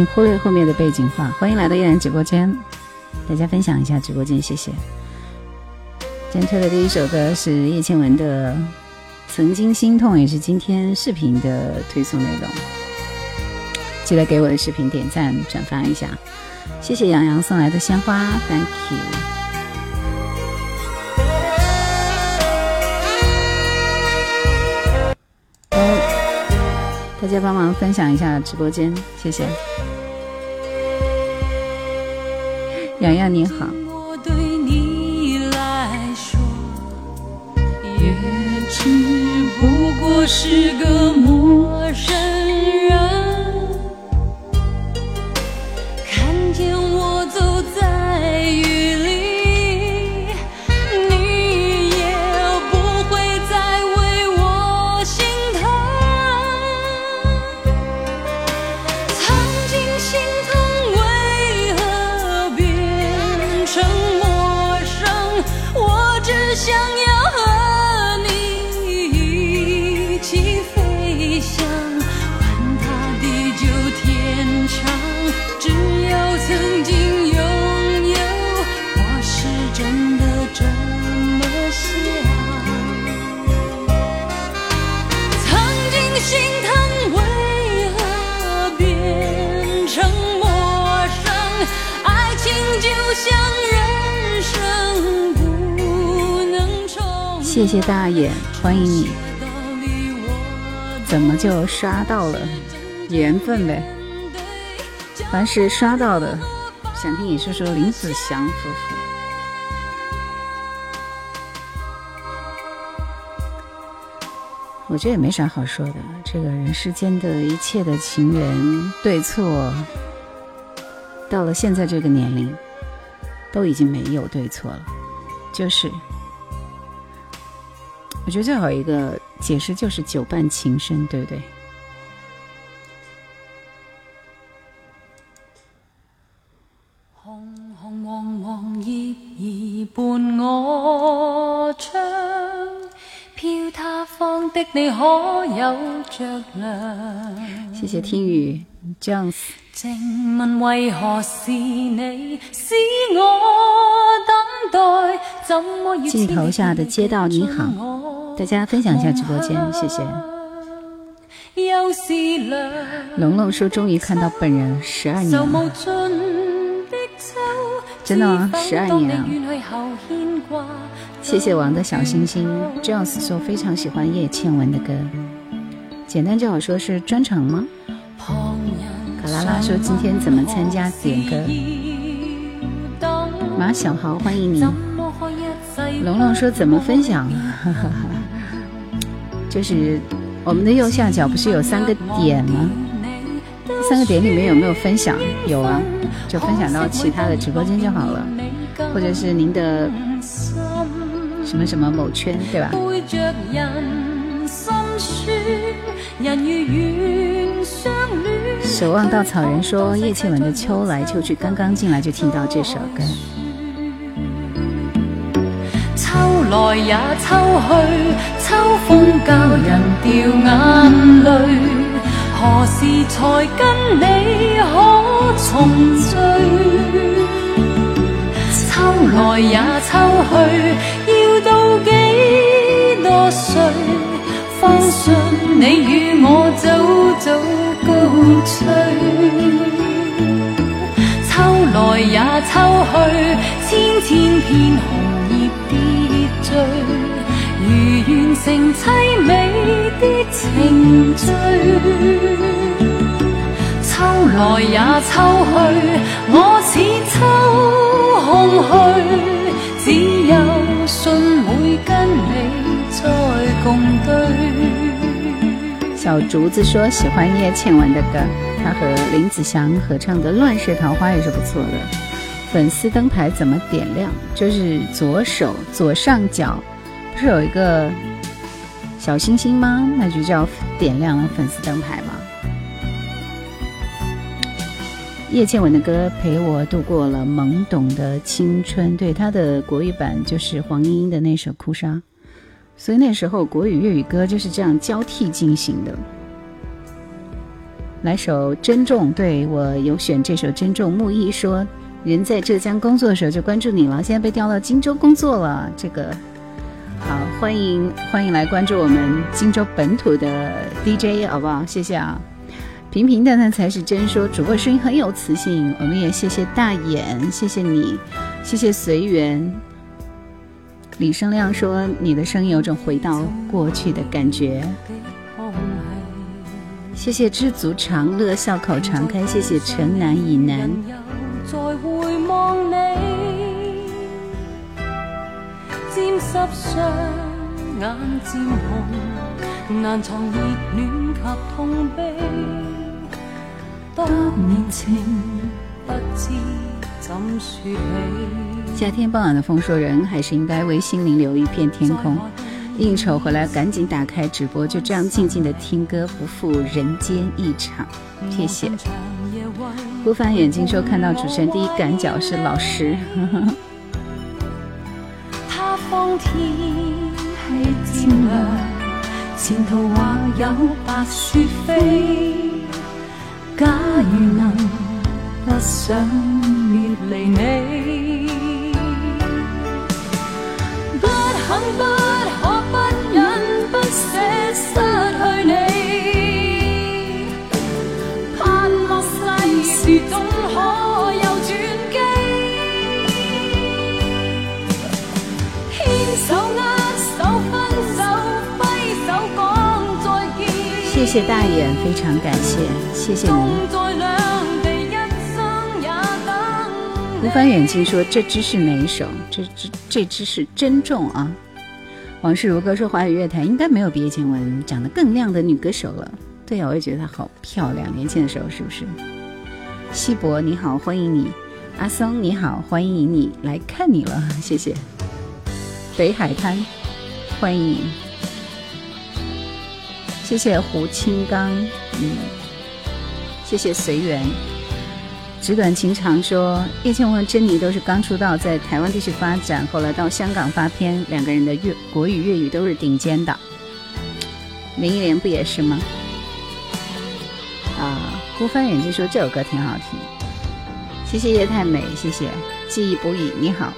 请忽略后面的背景话。欢迎来到依然直播间，大家分享一下直播间，谢谢。今天推的第一首歌是叶倩文的《曾经心痛》，也是今天视频的推送内容。记得给我的视频点赞转发一下，谢谢杨洋送来的鲜花，Thank you。大家帮忙分享一下直播间，谢谢。洋洋你好。谢谢大爷，欢迎你。怎么就刷到了？缘分呗。凡是刷到的，想听你说说林子祥夫妇。我觉得也没啥好说的，这个人世间的一切的情缘对错，到了现在这个年龄，都已经没有对错了，就是。我觉得最好一个解释就是久伴情深，对不对？红红黄黄叶儿伴我唱，飘他方的你可有着凉？谢谢听雨为何是你使我等镜头下的街道你好。大家分享一下直播间，谢谢。龙龙说：“终于看到本人，十二年了，真的吗？十二年啊！”谢谢王的小星星。Jones 说：“非常喜欢叶倩文的歌，简单就好说是专场吗？”卡拉拉说：“今天怎么参加点歌？”马小豪，欢迎你。龙龙说：“怎么分享？”哈哈哈。就是我们的右下角不是有三个点吗？三个点里面有没有分享？有啊，就分享到其他的直播间就好了，或者是您的什么什么某圈，对吧？守望稻草人说叶倩文的秋来秋去，刚刚进来就听到这首歌。来也秋去，秋风教人掉眼泪。何时才跟你可重聚？秋来也秋去，要到几多岁？方信你与我早早告吹。秋来也秋去，千千片红叶跌。如完成凄美的程序，秋来也秋去，我似秋空虚，只有信会跟你再共对。小竹子说喜欢叶倩文的歌，她和林子祥合唱的《乱世桃花》也是不错的。粉丝灯牌怎么点亮？就是左手左上角，不是有一个小星星吗？那就叫点亮了粉丝灯牌吧。叶倩文的歌陪我度过了懵懂的青春，对她的国语版就是黄莺莺的那首《哭砂》，所以那时候国语粤语歌就是这样交替进行的。来首《珍重》，对我有选这首《珍重》。木易说，人在浙江工作的时候就关注你了，现在被调到荆州工作了。这个好，欢迎欢迎来关注我们荆州本土的 DJ，好不好？谢谢啊。平平淡淡才是真，说主播声音很有磁性。我们也谢谢大眼，谢谢你，谢谢随缘。李生亮说，你的声音有种回到过去的感觉。谢谢知足常乐，笑口常开。谢谢城南以南。夏天傍晚的风，说人还是应该为心灵留一片天空。应酬回来，赶紧打开直播，就这样静静的听歌，不负人间一场。谢谢。不翻眼睛说，看到主持人第一感觉是老师。假如能不想别离你，不肯不。谢谢大眼，非常感谢，谢谢您。吴帆远近说：“这支是哪一首？这支这支是珍重啊。”往事如歌说：“华语乐坛应该没有比叶倩文长得更靓的女歌手了。”对呀，我也觉得她好漂亮。年轻的时候是不是？西博你好，欢迎你。阿松你好，欢迎你来看你了，谢谢。北海滩，欢迎你。谢谢胡青刚，嗯，谢谢随缘。纸短情长说，叶倩文、珍妮都是刚出道，在台湾地区发展，后来到香港发片，两个人的粤国语、粤语都是顶尖的。林忆莲不也是吗？啊，孤帆远近说这首歌挺好听。谢谢叶太美，谢谢记忆不语，你好。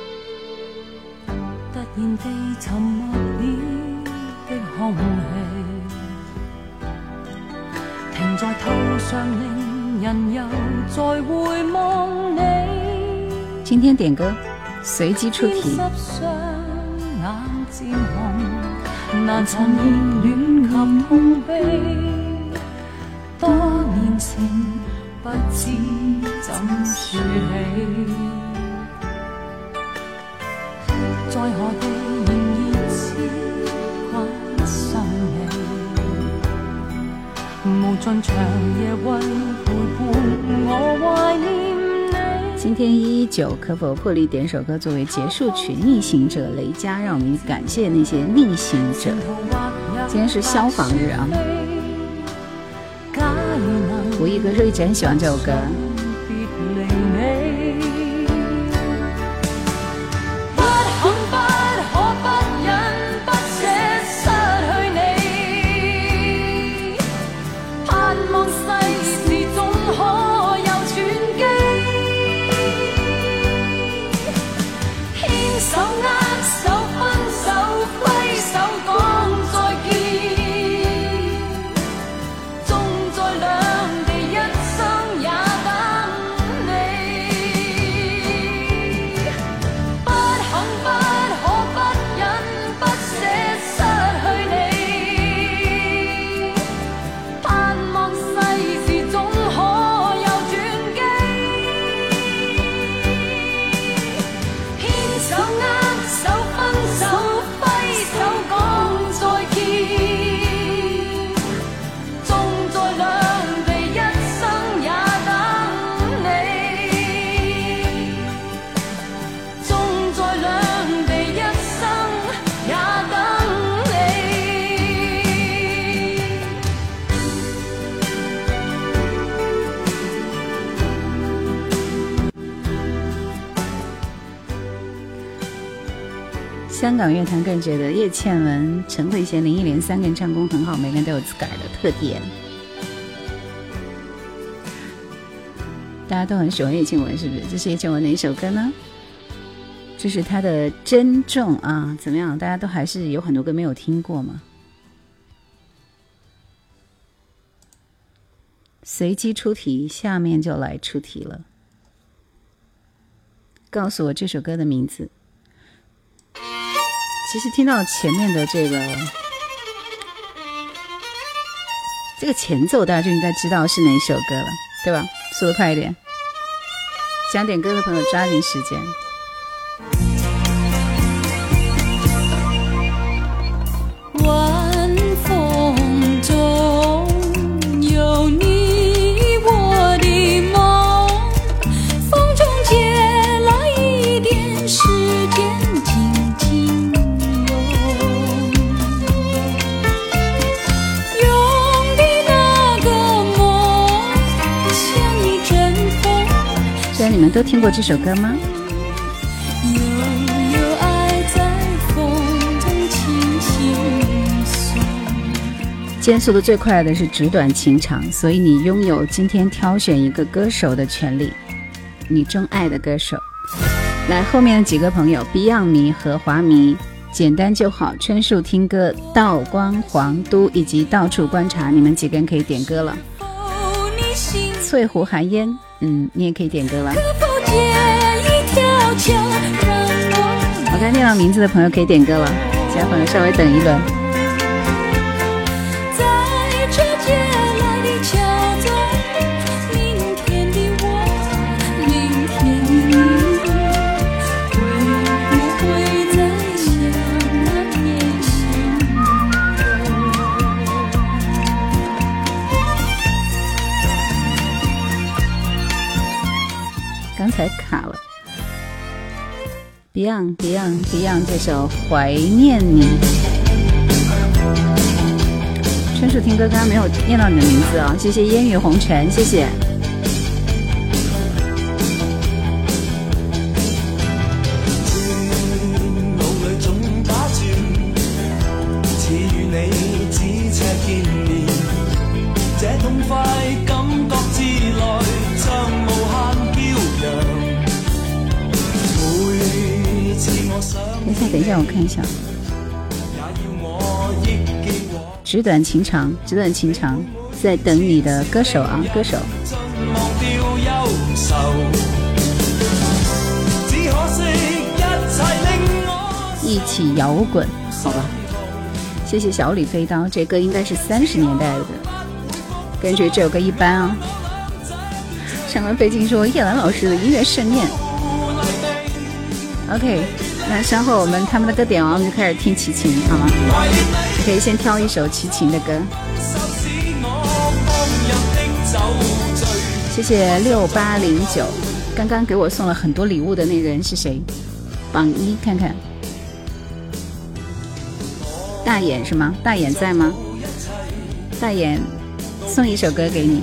在头上，令人又再回望你。今天点歌，随机出题。难曾热恋及痛悲，多年情。不知怎说起，在何地今天一一九可否破例点首歌作为结束曲？逆行者雷佳，让我们感谢那些逆行者。今天是消防日啊。我一哥说一直很喜欢这首歌。香港乐坛更觉得叶倩文、陈慧娴、林忆莲三个人唱功很好，每个人都有自个儿的特点。大家都很喜欢叶倩文，是不是？这是叶倩文的一首歌呢？这是她的《珍重》啊，怎么样？大家都还是有很多歌没有听过吗？随机出题，下面就来出题了。告诉我这首歌的名字。其实听到前面的这个这个前奏，大家就应该知道是哪一首歌了，对吧？速度快一点，想点歌的朋友抓紧时间。都听过这首歌吗？今天速度最快的是纸短情长，所以你拥有今天挑选一个歌手的权利，你钟爱的歌手。来，后面的几个朋友，Beyond 迷和华迷，简单就好。春树听歌，道光皇都以及到处观察，你们几个人可以点歌了。翠湖寒烟。嗯，你也可以点歌了。刚念到名字的朋友可以点歌了，其他朋友稍微等一轮。Beyond Beyond Beyond 这首《怀念你》，纯属听歌刚刚没有念到你的名字啊，谢谢烟雨红尘，谢谢。纸短情长，纸短情长，在等你的歌手啊，歌手。一起摇滚，好吧。谢谢小李飞刀，这歌应该是三十年代的，个人觉这首歌一般啊。上官飞进说叶兰老师的音乐盛宴。OK。那稍后我们他们的歌点完，我们就开始听齐秦，好吗？可以先挑一首齐秦的歌。谢谢六八零九，刚刚给我送了很多礼物的那个人是谁？榜一，看看。大眼是吗？大眼在吗？大眼，送一首歌给你。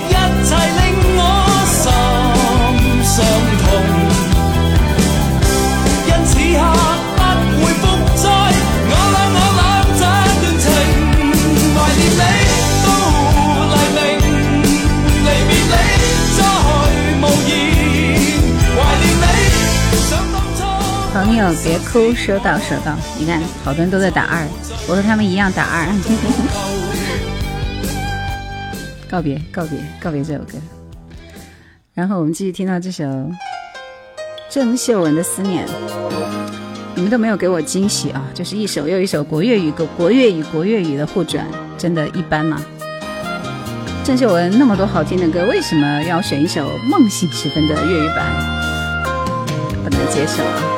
朋友别哭，收到收到。你看，好多人都在打二，我和他们一样打二。告别告别告别这首歌，然后我们继续听到这首郑秀文的思念。你们都没有给我惊喜啊！就是一首又一首国粤语国国粤语国粤语的互转，真的一般吗？郑秀文那么多好听的歌，为什么要选一首《梦醒时分》的粤语版？不能接受啊！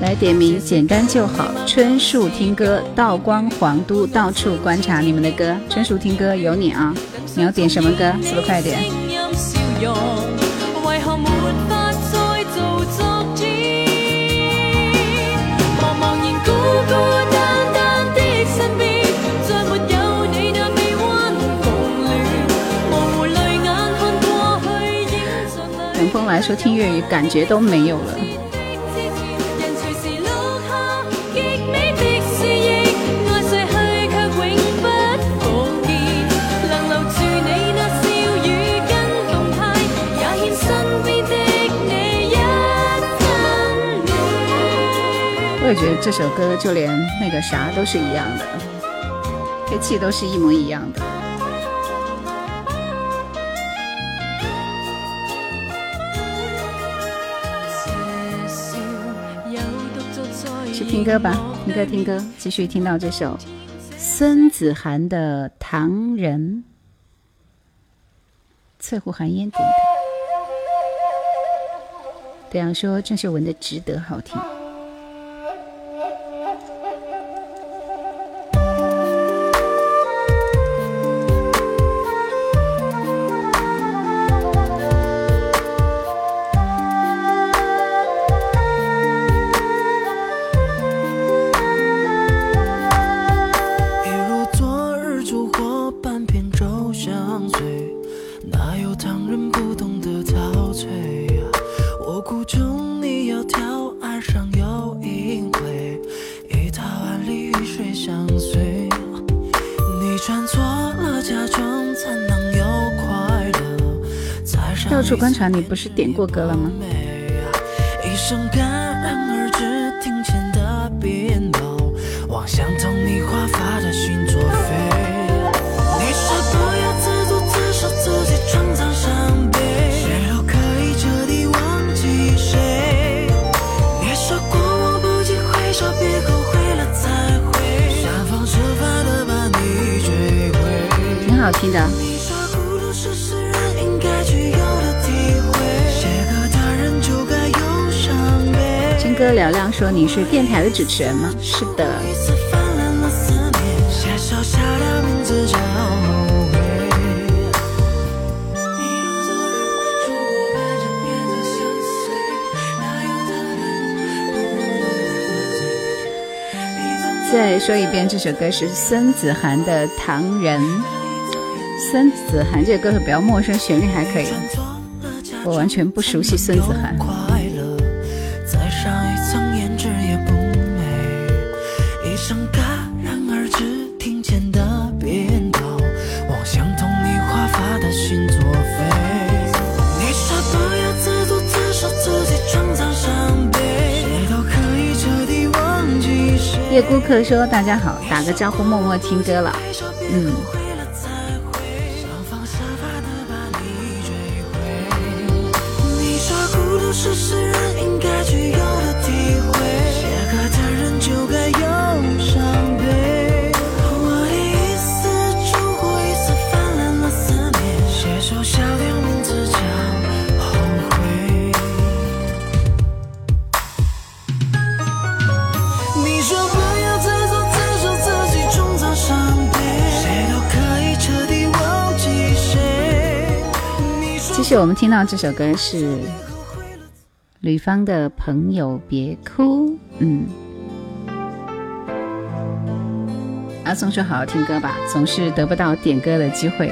来点名，简单就好。春树听歌，道光皇都到处观察你们的歌。春树听歌有你啊，你要点什么歌？速度快点。等风来说听粤语，感觉都没有了。我觉得这首歌就连那个啥都是一样的，配器都是一模一样的。去听歌吧，听歌听歌，继续听到这首孙子涵的《唐人》，翠湖寒烟点的。这样说郑秀文的《值得》好听。你不是点过歌了吗？挺好听的。哥嘹亮说：“你是电台的主持人吗？”是的。再说一遍，这首歌是孙子涵的《唐人》。孙子涵这个歌手比较陌生，旋律还可以，我完全不熟悉孙子涵。顾客说：“大家好，打个招呼，默默听歌了。”嗯。我们听到这首歌是吕方的朋友，别哭。嗯，阿松说：“好好听歌吧，总是得不到点歌的机会。”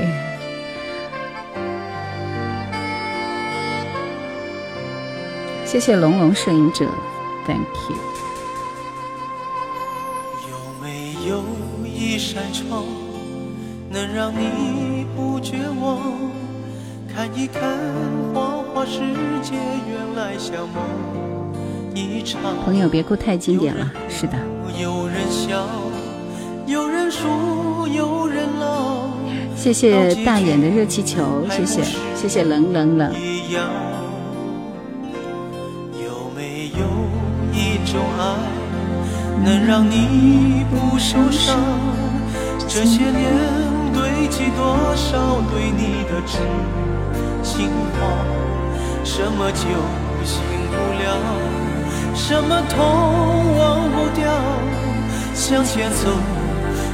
谢谢龙龙摄影者，Thank you。有没有一扇窗，能让你不绝望？看一看花花世界，原来像梦一场。朋友别哭，太经典了，是的。有人笑，有人输，有人老。谢谢大眼的热气球，谢谢，谢谢冷冷冷。有没有一种爱，能让你不受伤。这些年堆积多少对你的知心话？什么酒醒不了？什么痛忘不掉？向前走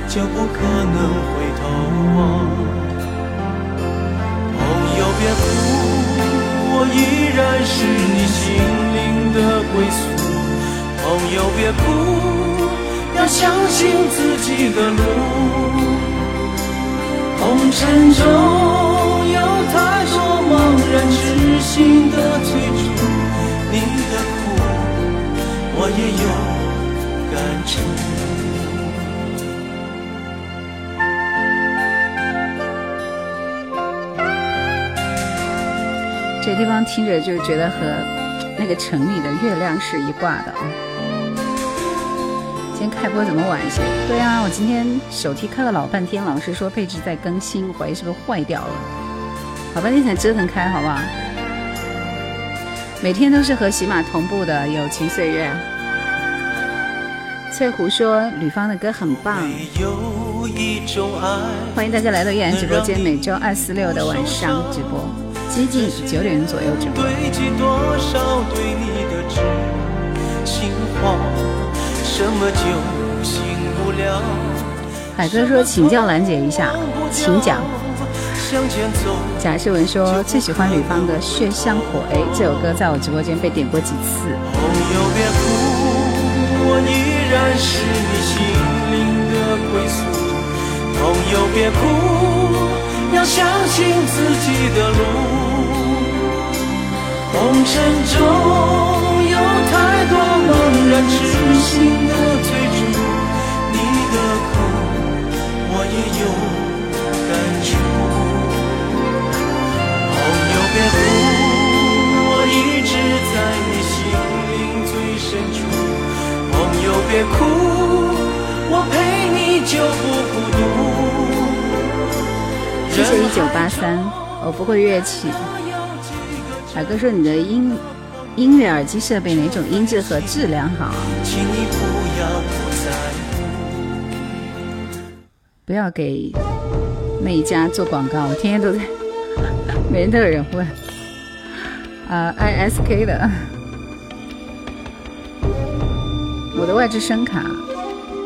就不可能回头望。朋友别哭，我依然是你心灵的归宿。朋友别哭，要相信自己的路。红尘中有太多然痴心的追逐，你的苦我也有感触。这地方听着就觉得和那个城里的月亮是一挂的啊。今天开播怎么晚一些？对啊，我今天手机开了老半天，老师说配置在更新，怀疑是不是坏掉了，老半天才折腾开，好不好？每天都是和喜马同步的友情岁月。翠湖说吕方的歌很棒，欢迎大家来到叶然直播间，每周二、四、六的晚上直播，接近九点左右直播。海哥说：“请教兰姐一下，请讲。”贾世文说：“最喜欢吕方的《血香火》这首歌，在我直播间被点过几次。”朋友别哭，我依然是你心灵的归宿。朋友别哭，要相信自己的路。红尘中有太多茫然痴心的别哭，我一直在你心灵最深处。朋友别哭，我陪你就不孤独。谢谢一九八三，我不会乐器。海哥说：“你的音音乐耳机设备哪种音质和质量好？”不要给那一家做广告，我天天都在，每天都有人问。啊，ISK 的，我的外置声卡、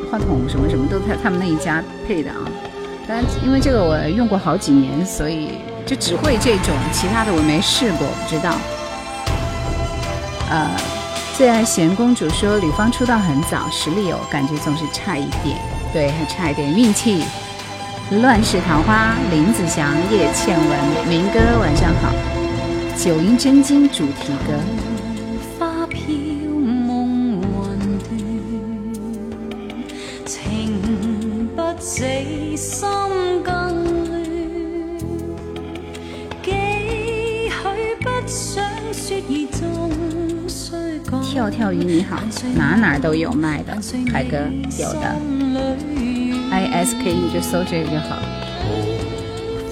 话筒什么什么都在他们那一家配的啊。但因为这个我用过好几年，所以。就只会这种，其他的我没试过，不知道。呃，最爱贤公主说吕方出道很早，实力有，感觉总是差一点，对，还差一点运气。乱世桃花，林子祥、叶倩文，明哥晚上好。九阴真经主题歌。花飘梦魂断，情不死心更。跳跳鱼你好，哪哪都有卖的，海哥有的，I S K 你就搜这个就好。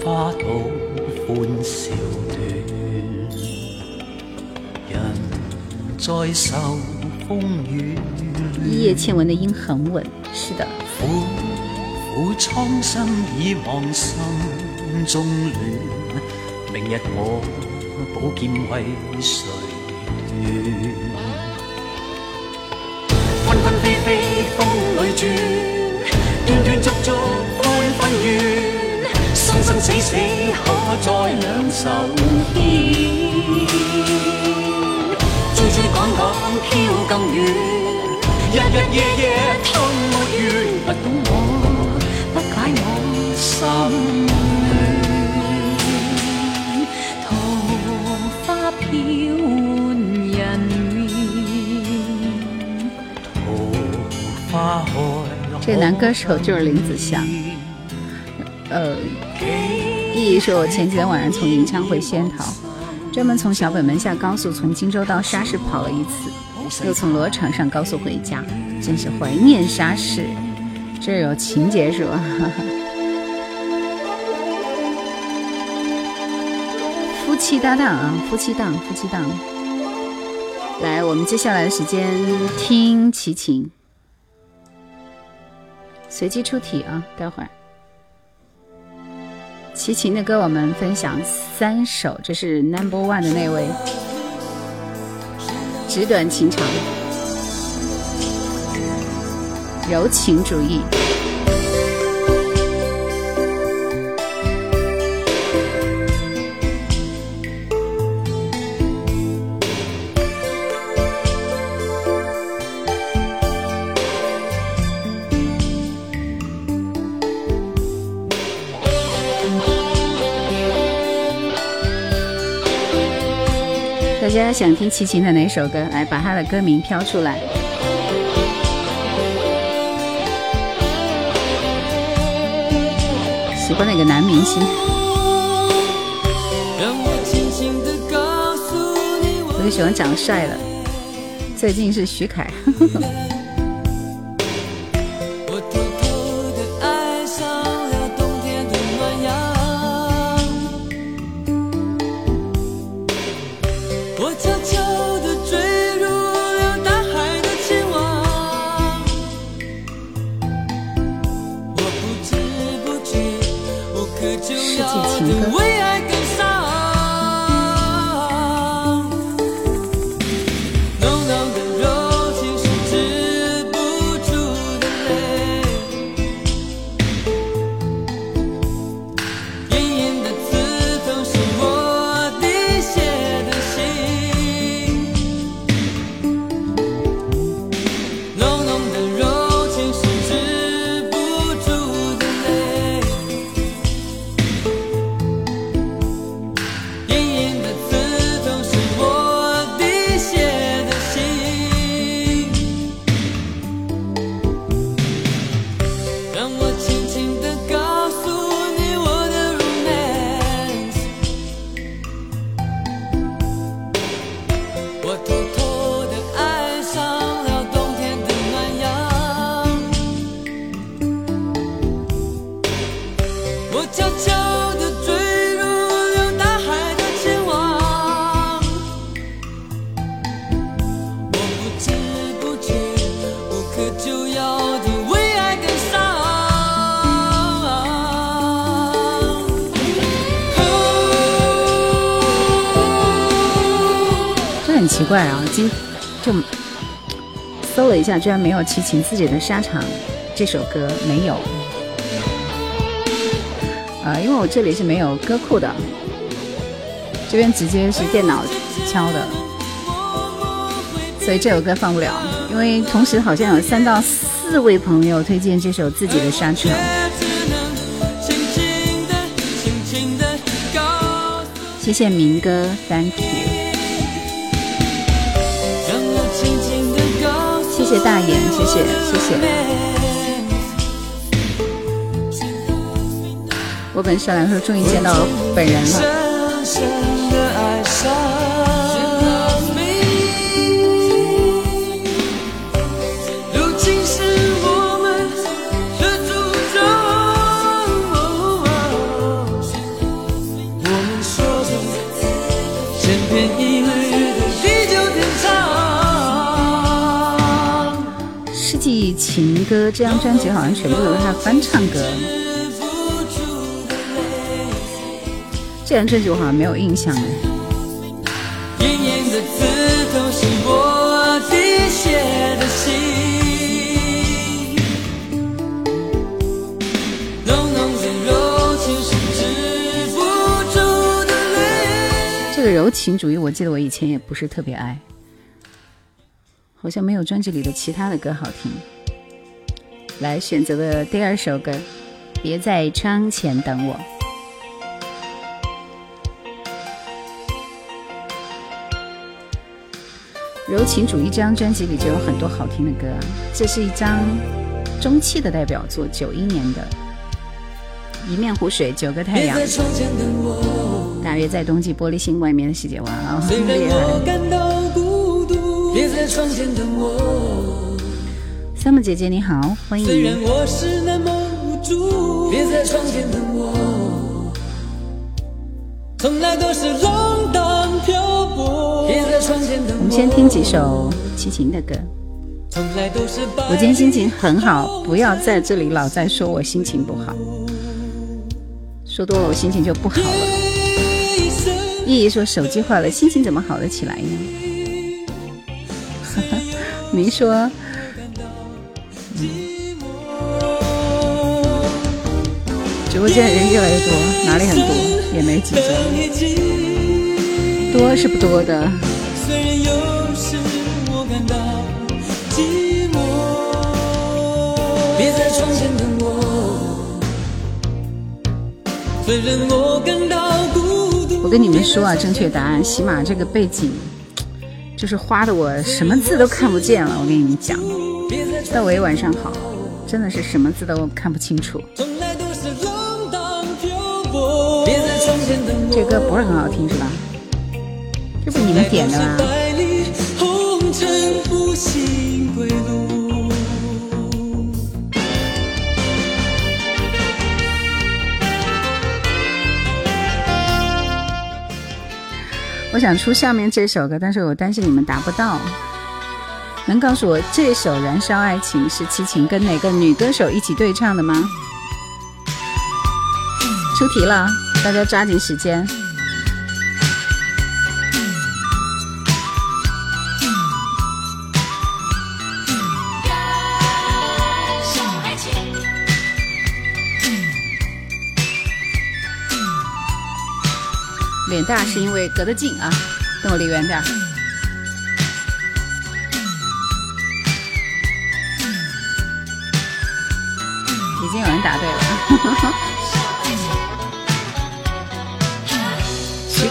花都欢笑断，人在受风雨。一叶倩文的音很稳，是的。苦苦苍生已忘心中乱，明日我宝剑为谁断？纷飞飞，风里转，分怨，生生死死，可在两手牵？追追赶赶，飘更远，日日夜夜吞没完，不懂我，不解我心乱，桃花飘。这男歌手就是林子祥。呃，意义是，我前几天晚上从演唱会仙桃，专门从小北门下高速从荆州到沙市跑了一次，又从罗场上高速回家，真是怀念沙市。这有情节是吧？夫妻搭档啊，夫妻档，夫妻档。来，我们接下来的时间听齐秦。随机出题啊，待会儿。齐秦的歌我们分享三首，这是 Number One 的那位，纸短情长，柔情主义。大家想听齐秦的哪首歌？来，把他的歌名飘出来。喜欢哪个男明星？我就喜欢长得帅的，最近是徐凯。怪 下，居然没有齐秦自己的沙场这首歌没有。呃，因为我这里是没有歌库的，这边直接是电脑敲的，所以这首歌放不了。因为同时好像有三到四位朋友推荐这首自己的沙场。谢谢明哥，Thank you。谢谢大爷，谢谢谢谢。我本善良说终于见到本人了。歌这张专辑好像全部都是他翻唱歌，这张专辑我好像没有印象哎。这个柔情主义，我记得我以前也不是特别爱，好像没有专辑里的其他的歌好听。来选择的第二首歌，《别在窗前等我》。柔情主义这张专辑里就有很多好听的歌，这是一张中期的代表作，九一年的《一面湖水九个太阳》，大约在冬季玻璃心外面的世界，哇哦，厉害！三木姐姐你好，欢迎。我们先听几首齐秦的歌。我今天心情很好，不要在这里老在说我心情不好，说多了我心情就不好了。依依说手机坏了，心情怎么好得起来呢？哈哈，您说，直播间人越来越多，哪里很多？也没几个，多是不多的。我跟你们说啊，正确答案，起码这个背景就是花的我什么字都看不见了。我跟你们讲，窦唯晚上好，真的是什么字都看不清楚。这歌不是很好听是吧？这不你们点的吗？我想出下面这首歌，但是我担心你们达不到。能告诉我这首《燃烧爱情》是齐秦跟哪个女歌手一起对唱的吗？出题了，大家抓紧时间。脸大是因为隔得近啊，跟我离远点。已经有人答对了，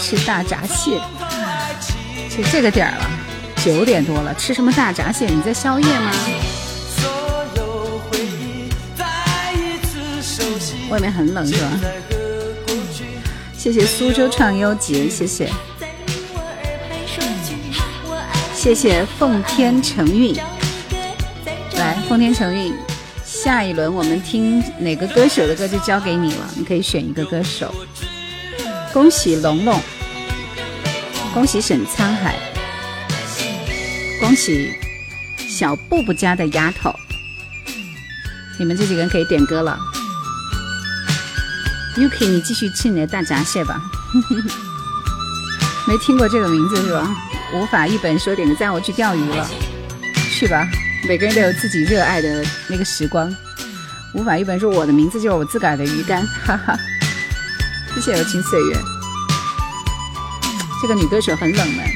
吃大闸蟹，就这个点儿了，九点多了，吃什么大闸蟹？你在宵夜吗？外面很冷是吧？谢谢苏州创优杰，谢谢，谢谢奉天承运，来奉天承运，下一轮我们听哪个歌手的歌就交给你了，你可以选一个歌手。恭喜龙龙，恭喜沈沧海，恭喜小布布家的丫头，你们这几个人可以点歌了。Yuki，你继续吃你的大闸蟹吧。没听过这个名字是吧？无法一本说点个赞，我去钓鱼了。去吧，每个人都有自己热爱的那个时光。无法一本说我的名字就是我自个儿的鱼竿，哈哈。谢谢柔情岁月。这个女歌手很冷门，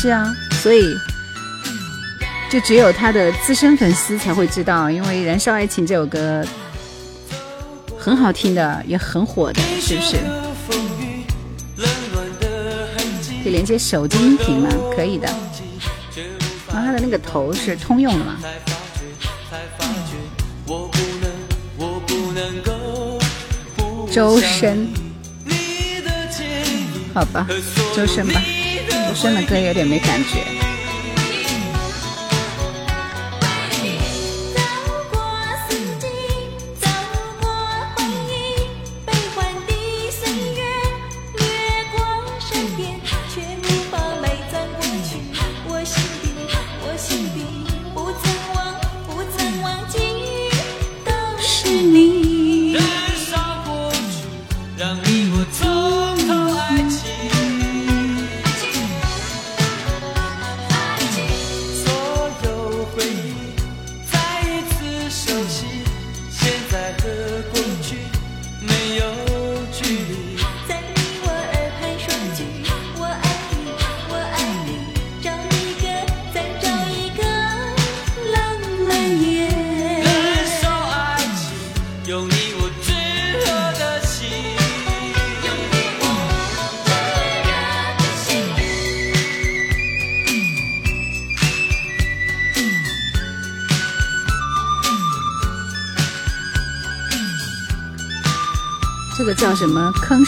是啊，所以就只有她的资深粉丝才会知道，因为《燃烧爱情》这首歌很好听的，也很火的，是不是？可以连接手机音频吗？可以的。然后它的那个头是通用的吗？周深，好吧，周深吧，周深的歌有点没感觉。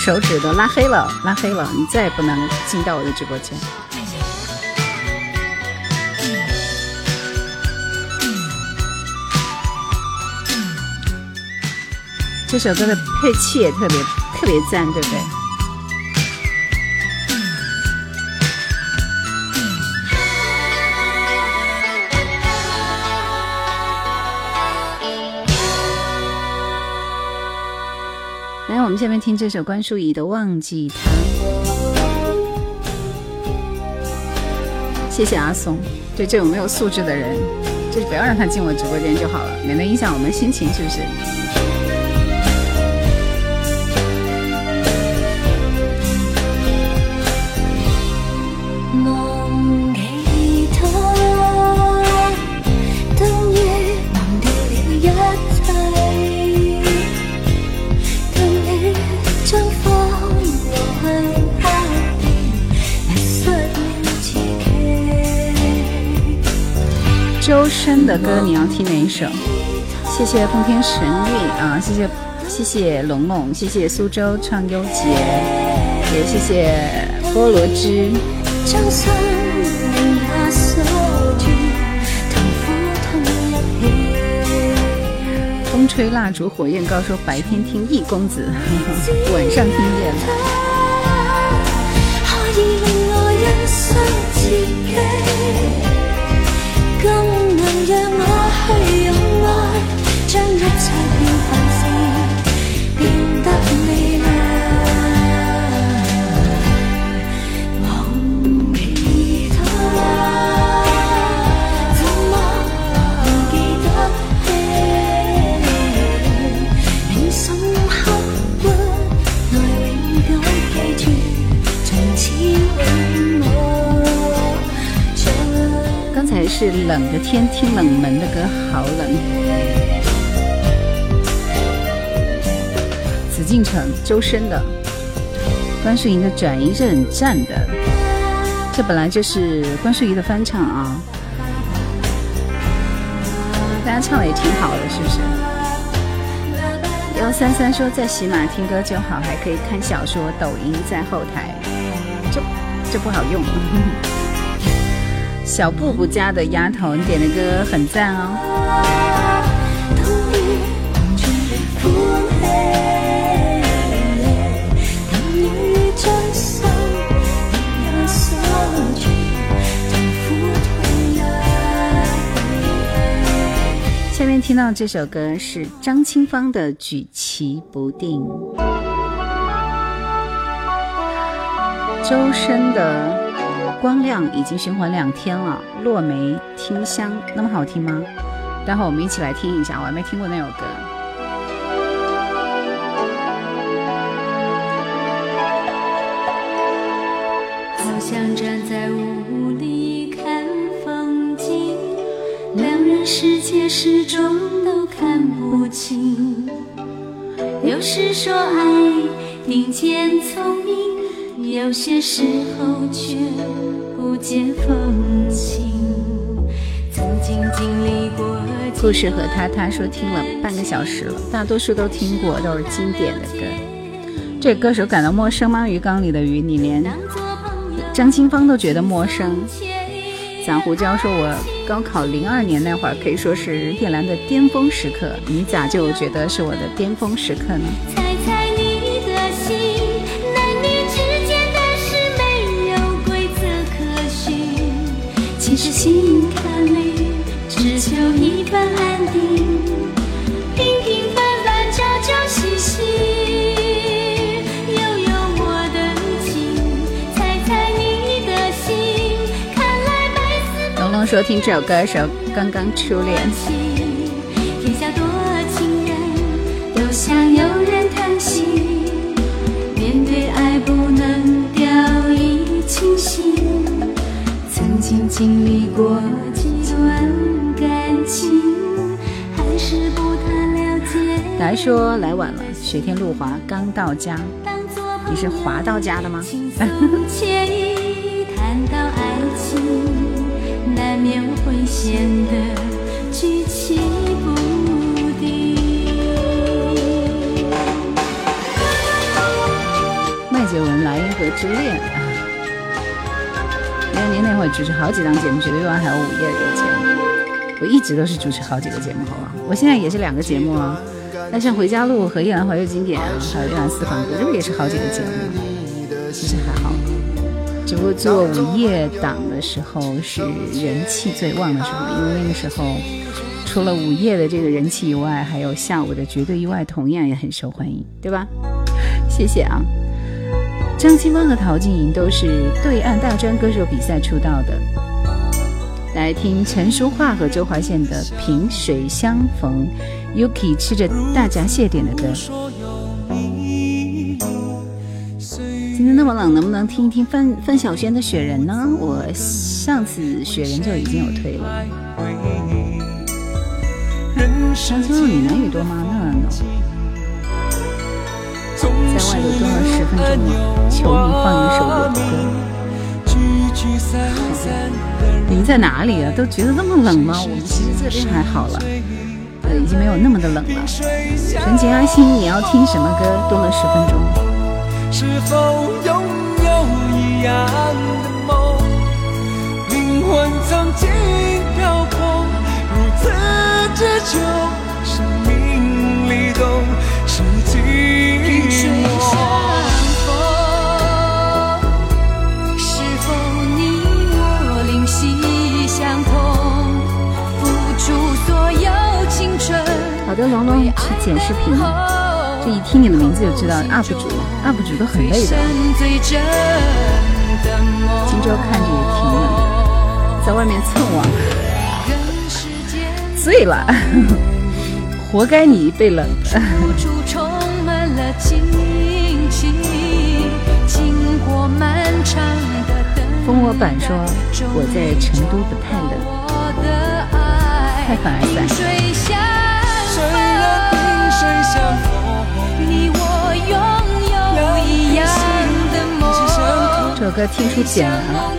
手指都拉黑了，拉黑了，你再也不能进到我的直播间。这首歌的配器也特别特别赞，对不对？们下面听这首关淑怡的《忘记他》。谢谢阿松，对这种没有素质的人，就是不要让他进我直播间就好了，免得影响我们心情，是不是？的歌你要听哪一首？谢谢奉天神韵啊，谢谢谢谢龙龙，谢谢苏州唱优杰，也谢谢菠萝汁。风吹蜡烛火焰高，说白天听易公子，晚上听夜来。是冷的天听冷门的歌，好冷。紫禁城，周深的，关淑怡的转音是很赞的，这本来就是关淑怡的翻唱啊，大家唱的也挺好的，是不是？幺三三说在喜马听歌就好，还可以看小说、抖音在后台，这这不好用。小布布家的丫头，你点的歌很赞哦。下面听到这首歌是张清芳的《举棋不定》，周深的。光亮已经循环两天了，落梅听香那么好听吗？待会我们一起来听一下，我还没听过那首歌。好像站在雾里看风景，两人世界始终都看不清。有时说爱顶尖聪明，有些时候却。故事和他，他说听了半个小时了，大多数都听过，都是经典的歌。这歌手感到陌生吗？鱼缸里的鱼，你连张清芳都觉得陌生。小胡椒说：“我高考零二年那会儿可以说是叶兰的巅峰时刻，你咋就觉得是我的巅峰时刻呢？”说听这首歌时候刚刚初恋。天下多情人，都想有人疼惜，面对爱不能掉以轻心。曾经经历过几段感情，还是不太了解。来说来晚了，雪天路滑刚到家，你是滑到家的吗？难免会显得举棋不定。失恋啊！零二年那会主持好几档节目，绝对湾还有午夜的节目，我一直都是主持好几个节目，好吧？我现在也是两个节目啊，那像《回家路》和《夜兰怀旧经典》，啊还有《夜兰私房歌》，这不也是好几个节目？其实还好，只不过做午夜档的时候是人气最旺的时候，因为那个时候。除了午夜的这个人气以外，还有下午的绝对意外同样也很受欢迎，对吧？谢谢啊！张清芳和陶晶莹都是对岸大专歌手比赛出道的。来听陈淑桦和周华健的《萍水相逢》，Yuki 吃着大闸蟹点的歌。那么冷，能不能听一听范范晓萱的《雪人》呢？我上次《雪人》就已经有推了。山村的闽南语多吗？那能。在外头蹲了十分钟了，求你放一首我的歌。你们在哪里啊？都觉得那么冷吗？我们其实这边还好了，呃，已经没有那么的冷了。纯洁阿星，你要听什么歌？蹲了十分钟。是否拥有一样的梦？灵魂曾经漂泊，如此。这就是命里懂是寂寞。是否你我灵犀相通？付出所有青春。好的，龙龙去剪视频。这一听你的名字就知道 UP 主，UP 主都很累的。荆州看着也挺冷，在外面蹭网。醉了，活该你被冷的。蜂窝板说我在成都不太冷，太凡尔赛。这首歌听出茧来了，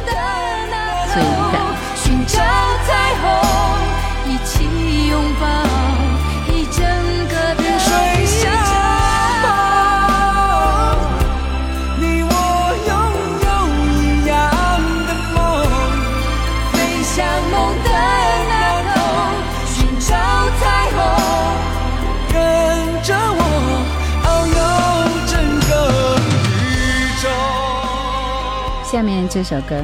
所以不敢。下面这首歌，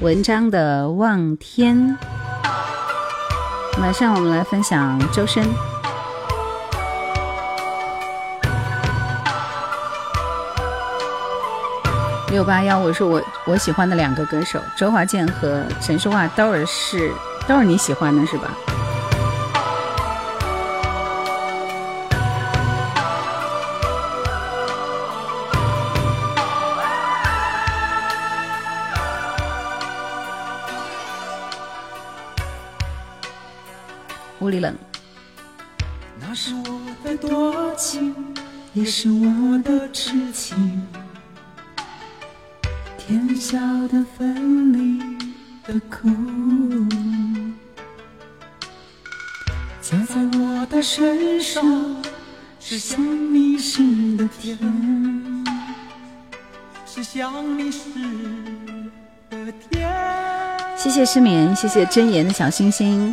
文章的《望天》。马上我们来分享周深。六八幺，我说我我喜欢的两个歌手，周华健和陈淑桦，都是都是你喜欢的，是吧？屋里冷。那是我的多情，也是我的痴情。天晓得分离的苦，加在我的身上，是想你时的甜，是想你时的甜。谢谢失眠，谢谢真言的小星星。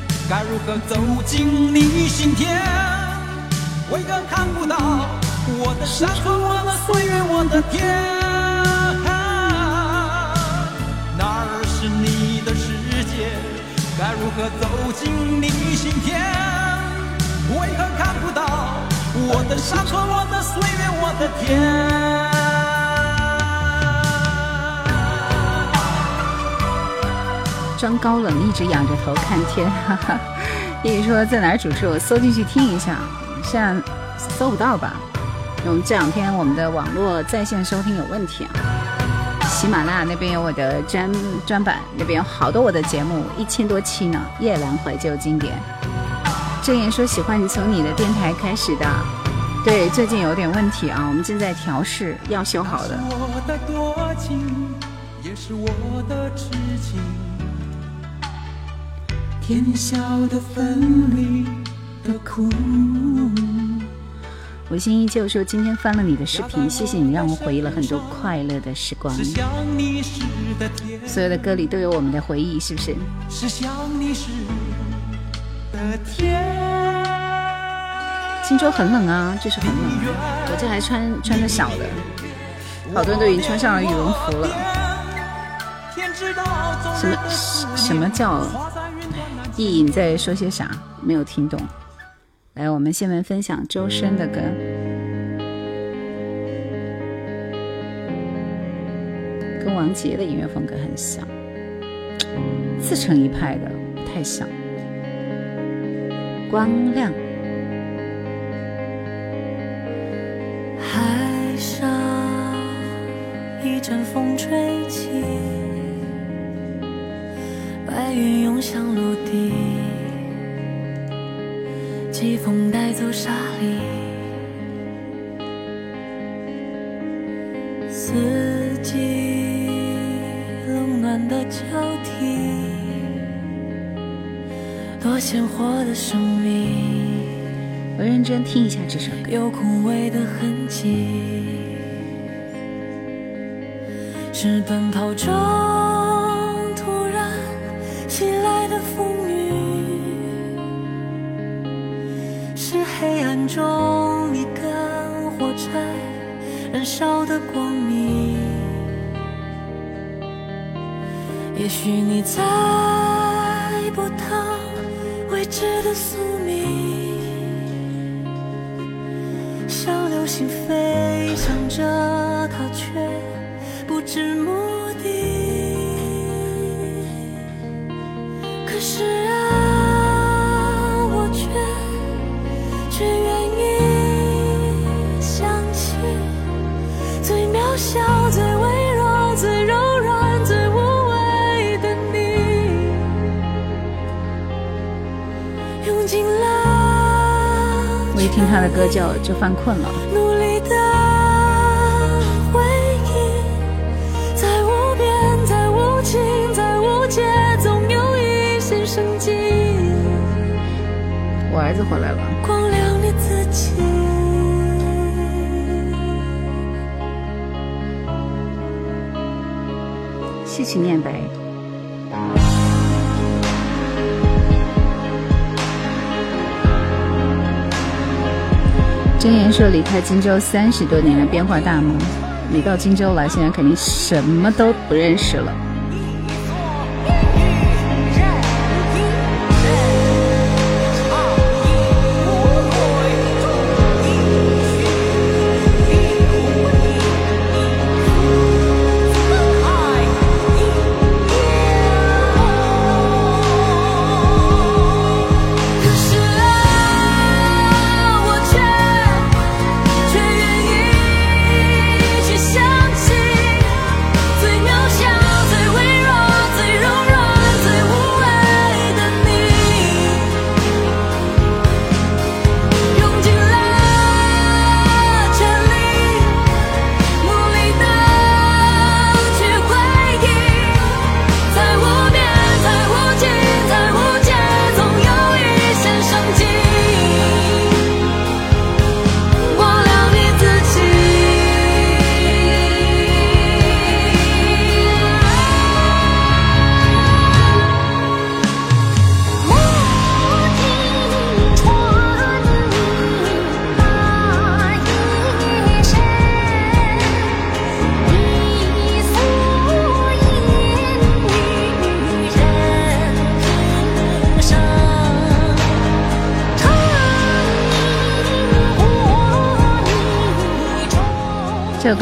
该如何走进你心田？为何看不到我的山川、我的岁月、我的天？哪儿是你的世界？该如何走进你心田？为何看不到我的山川、我的岁月、我的天？装高冷，一直仰着头看天。哈哈。叶雨说在哪儿主持？我搜进去听一下，现在搜不到吧？我们这两天我们的网络在线收听有问题啊。喜马拉雅那边有我的专专版，那边有好多我的节目，一千多期呢。夜阑怀旧经典。郑言说喜欢你从你的电台开始的，对，最近有点问题啊，我们正在调试，要修好的。天晓得分离的苦。我心依旧说今天翻了你的视频，谢谢你让我回忆了很多快乐的时光。所有的歌里都有我们的回忆，是不是？荆州很冷啊，就是很冷。我这还穿穿的少的，好多人都已经穿上了羽绒服了。什么什么叫？你在说些啥？没有听懂。来，我们下面分享周深的歌，跟王杰的音乐风格很像，自成一派的，不太像。光亮。海上一阵风吹起，白云涌向陆地。季风带走沙粒，四季冷暖的交替，多鲜活的生命。我认真听一下这首歌。有枯萎的痕迹，是奔跑中。风雨是黑暗中一根火柴燃烧的光明，也许你猜不透未知的宿命，像流星飞他的歌就就犯困了。努力的回忆，在无边，在无尽，在无界，总有一线生机。我儿子回来了。光亮你自己。谢谢念白。真言说离开荆州三十多年了，变化大吗？你到荆州来，现在肯定什么都不认识了。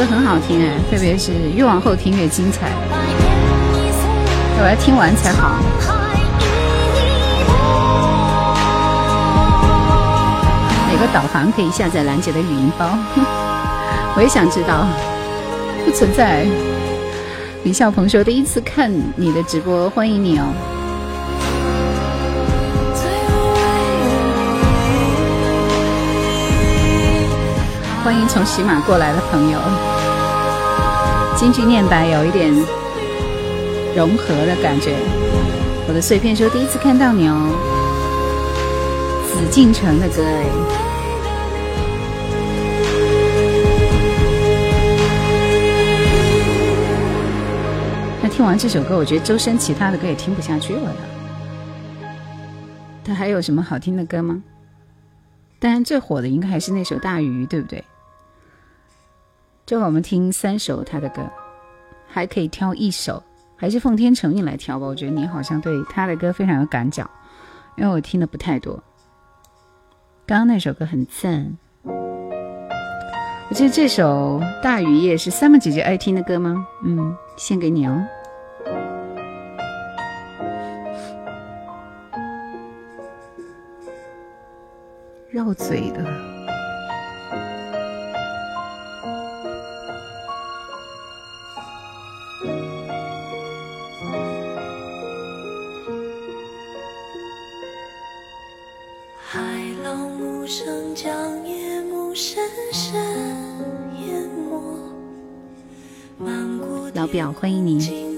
很好听哎，特别是越往后听越精彩，我要听完才好。哪个导航可以下载兰姐的语音包？我也想知道，不存在。李笑鹏说：“第一次看你的直播，欢迎你哦！欢迎从喜马过来的朋友。京剧念白有一点融合的感觉。我的碎片说第一次看到你哦，紫禁城的歌哎。”那听完这首歌，我觉得周深其他的歌也听不下去了呀。他还有什么好听的歌吗？当然最火的应该还是那首《大鱼》，对不对？这会我们听三首他的歌，还可以挑一首，还是奉天承运来挑吧。我觉得你好像对他的歌非常有感脚，因为我听的不太多。刚刚那首歌很赞，我记得这首《大雨夜》是三木姐姐爱听的歌吗？嗯，献给你哦。绕嘴的，欢迎您。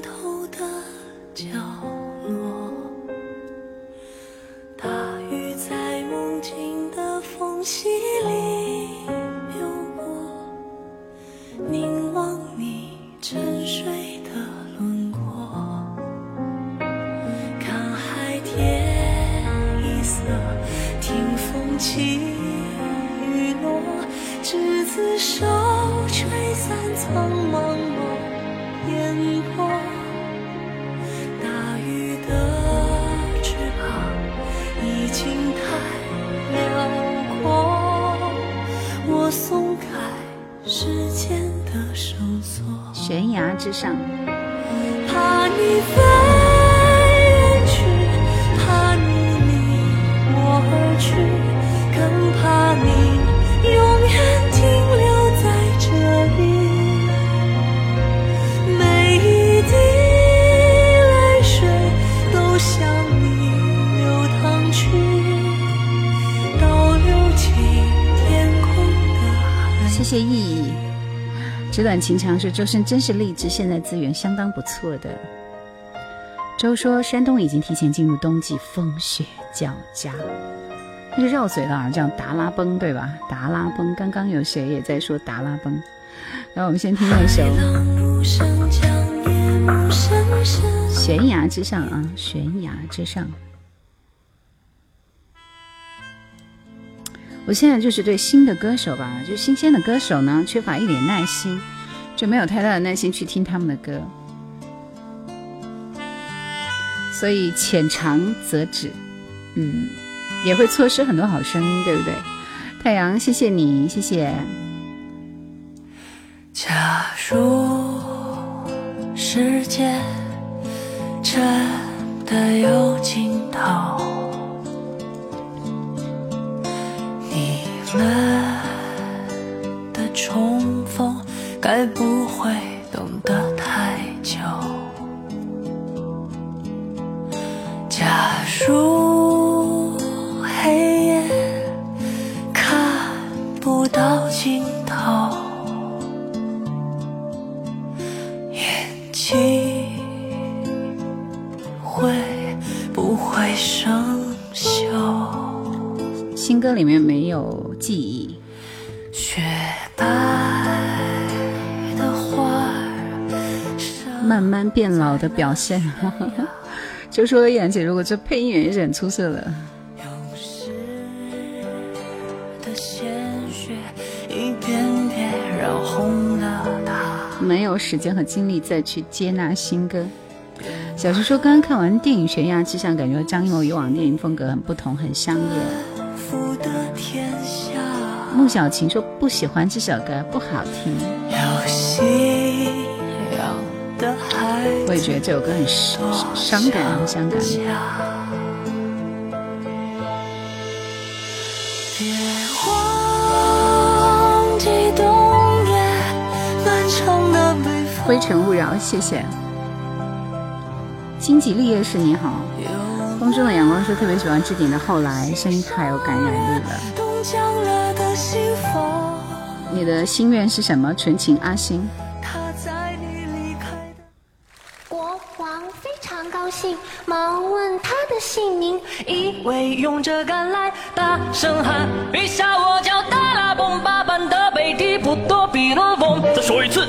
秦强说：“周深真是励志，现在资源相当不错的。”周说：“山东已经提前进入冬季，风雪交加。”那个绕嘴的啊叫达拉崩，对吧？达拉崩，刚刚有谁也在说达拉崩？然后我们先听那首《悬崖之上》啊，《悬崖之上》。我现在就是对新的歌手吧，就新鲜的歌手呢，缺乏一点耐心。就没有太大的耐心去听他们的歌，所以浅尝辄止，嗯，也会错失很多好声音，对不对？太阳，谢谢你，谢谢。会不会生锈？新歌里面没有记忆。雪白的花。慢慢变老的表现，就说燕姐，如果这配音员也是很出色的。没有时间和精力再去接纳新歌。小徐说，刚刚看完电影《悬崖之上》，感觉张艺谋以往电影风格很不同，很香艳。穆小晴说不喜欢这首歌，不好听。我也觉得这首歌很伤感，很伤感。灰尘勿扰，谢谢。荆棘立业时你好，风中的阳光是特别喜欢置顶的后来，声音太有感染力了。你的心愿是什么？纯情阿星。国王非常高兴，忙问他的姓名，一位勇者赶来，大声喊：陛下，我叫达拉崩巴班的贝蒂普多比罗翁。再说一次，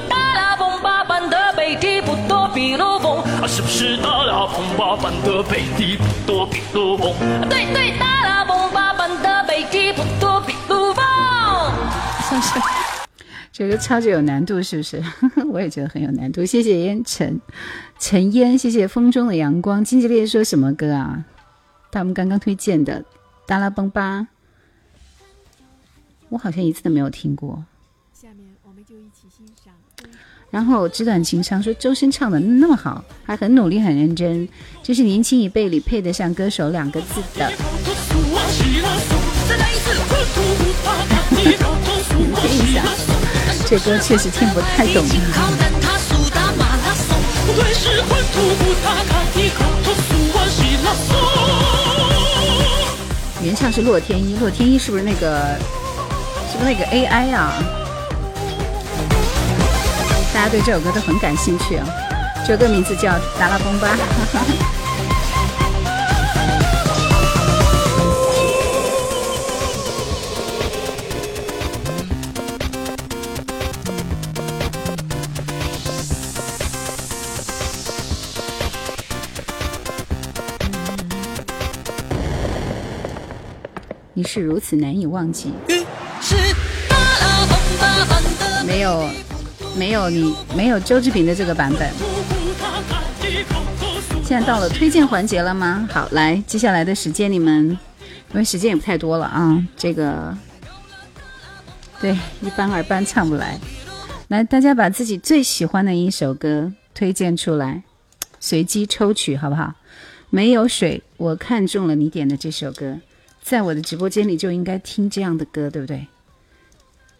达拉崩巴班的贝蒂普多比罗翁？对对，达拉崩巴班的贝蒂普多比鲁翁。算是。这个超级有难度，是不是？我也觉得很有难度。谢谢烟尘，尘烟，谢谢风中的阳光。金吉烈说什么歌啊？他们刚刚推荐的《达拉崩吧》，我好像一次都没有听过。然后纸短情长说周深唱的那么好，还很努力很认真，这是年轻一辈里配得上歌手两个字的。听一下。这歌确实听不太懂。原唱是洛天依，洛天依是不是那个？是不是那个 AI 啊？大家对这首歌都很感兴趣啊！这首歌名字叫《达拉崩吧》。你是如此难以忘记，没有，没有你，没有周志平的这个版本。现在到了推荐环节了吗？好，来，接下来的时间你们，因为时间也不太多了啊，这个，对，一般二般唱不来。来，大家把自己最喜欢的一首歌推荐出来，随机抽取，好不好？没有水，我看中了你点的这首歌。在我的直播间里就应该听这样的歌，对不对？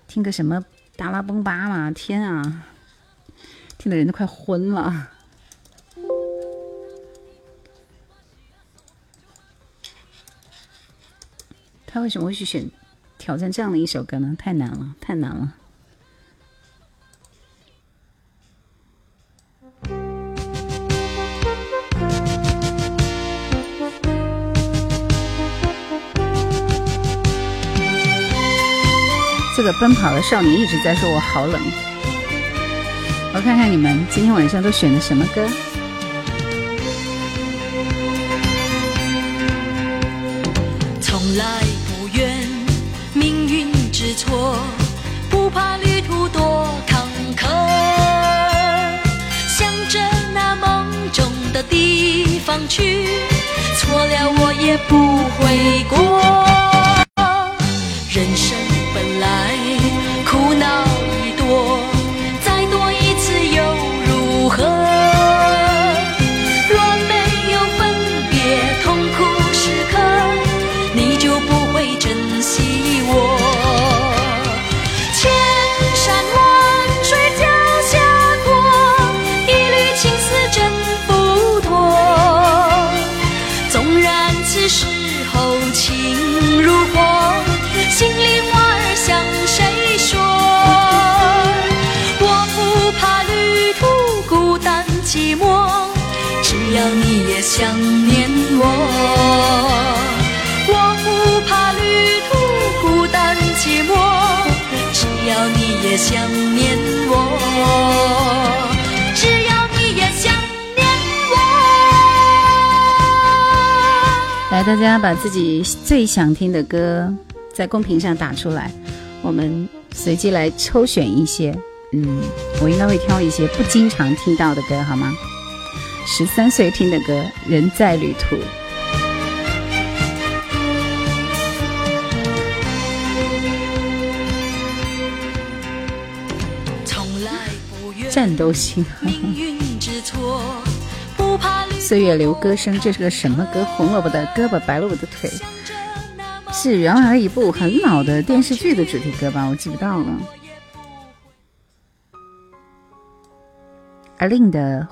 听个什么达拉崩吧嘛！天啊，听的人都快昏了。他为什么会去选挑战这样的一首歌呢？太难了，太难了。这个奔跑的少年一直在说我好冷，我看看你们今天晚上都选的什么歌？从来不怨命运之错，不怕旅途多坎坷，向着那梦中的地方去，错了我也不悔过，也想念我。只要你也想念我。来，大家把自己最想听的歌在公屏上打出来，我们随机来抽选一些。嗯，我应该会挑一些不经常听到的歌，好吗？十三岁听的歌，《人在旅途》。战斗性。岁月留歌声，这是个什么歌？红萝卜的胳膊，白萝卜的腿，是原来一部很老的电视剧的主题歌吧？我记不到了。阿令的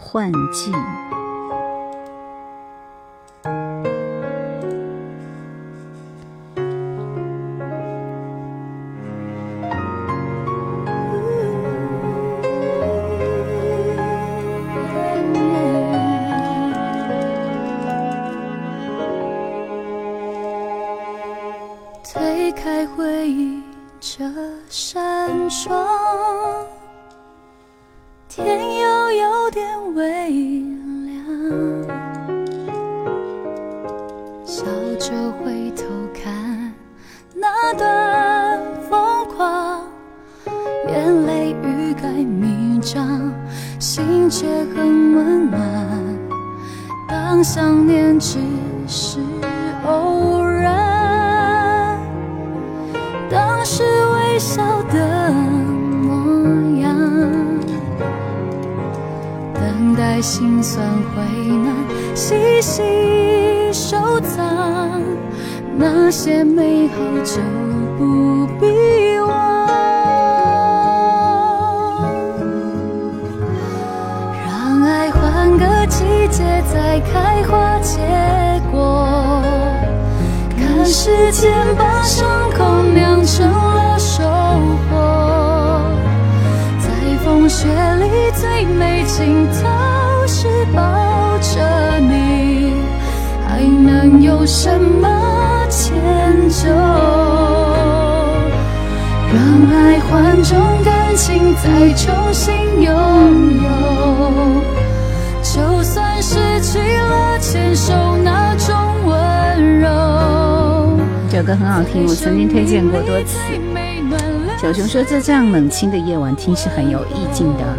换季。说在这样冷清的夜晚听是很有意境的。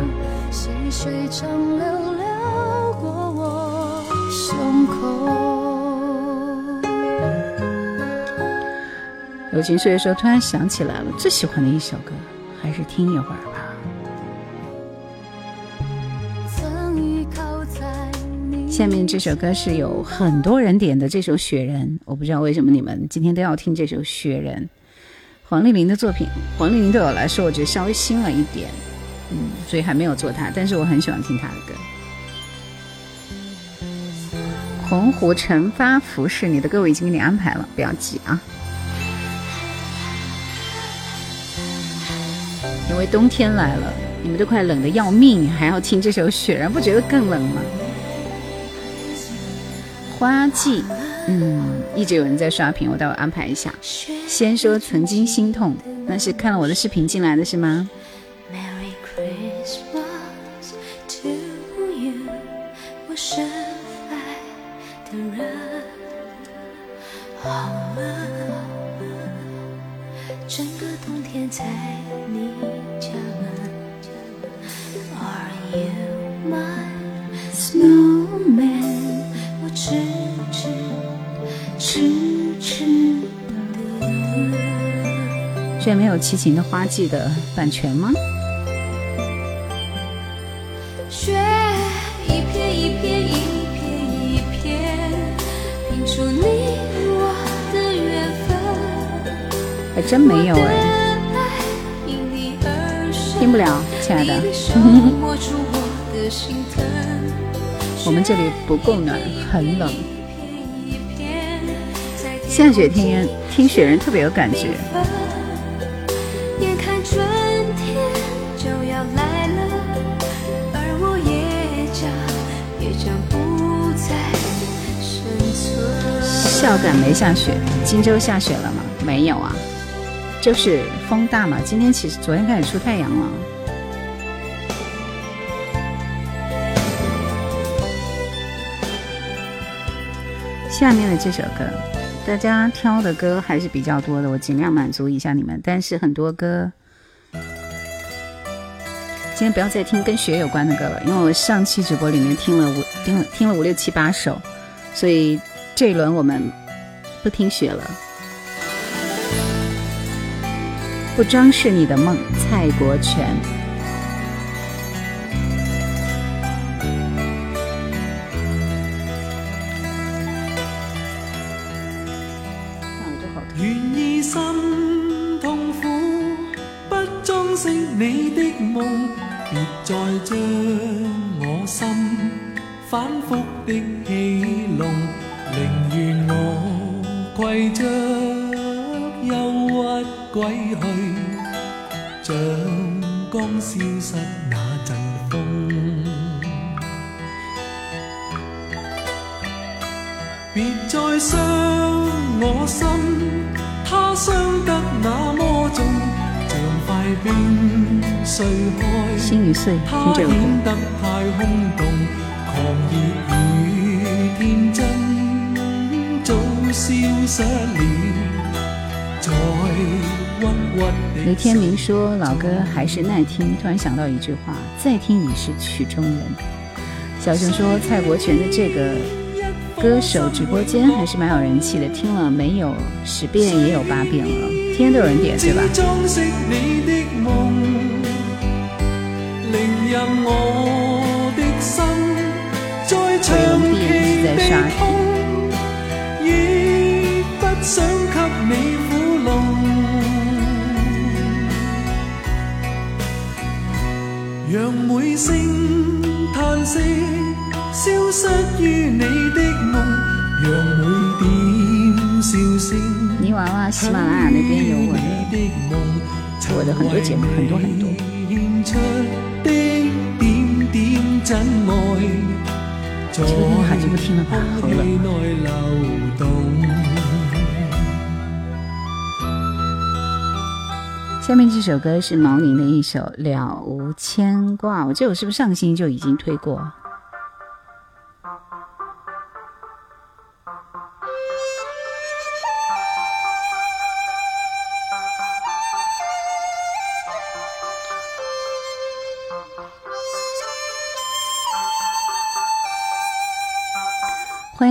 友情岁月说，突然想起来了，最喜欢的一首歌，还是听一会儿吧。下面这首歌是有很多人点的，这首《雪人》，我不知道为什么你们今天都要听这首《雪人》。黄丽玲的作品，黄丽玲对我来说，我觉得稍微新了一点，嗯，所以还没有做她，但是我很喜欢听她的歌。洪湖晨发服饰，你的歌我已经给你安排了，不要急啊。因为冬天来了，你们都快冷的要命，还要听这首《雪人》，不觉得更冷吗？花季。嗯，一直有人在刷屏，我待会安排一下。先说曾经心痛，那是看了我的视频进来的是吗？齐秦的花季的版权吗？雪一片一片一片一片，拼出你我的缘分。还真没有哎，听不了，亲爱的。我们这里不够暖，很冷。下雪天听雪人特别有感觉。孝感没下雪，荆州下雪了吗？没有啊，就是风大嘛。今天其实昨天开始出太阳了。下面的这首歌，大家挑的歌还是比较多的，我尽量满足一下你们。但是很多歌，今天不要再听跟雪有关的歌了，因为我上期直播里面听了五听了听了五六七八首，所以。这一轮我们不听雪了，不装饰你的梦，蔡国权。雷天明说老歌还是耐听，突然想到一句话：再听已是曲中人。小熊说蔡国权的这个。歌手直播间还是蛮有人气的，听了没有十遍也有八遍了，天天都有人点，对吧？我用毕一直在刷题。消失于你的梦，让每点笑声。泥娃娃喜马拉雅那边有我的，我的很多节目，很多很多。这个电话就不听了吧，好冷。下面这首歌是毛宁的一首《了无牵挂》，我记得我是不是上个星期就已经推过？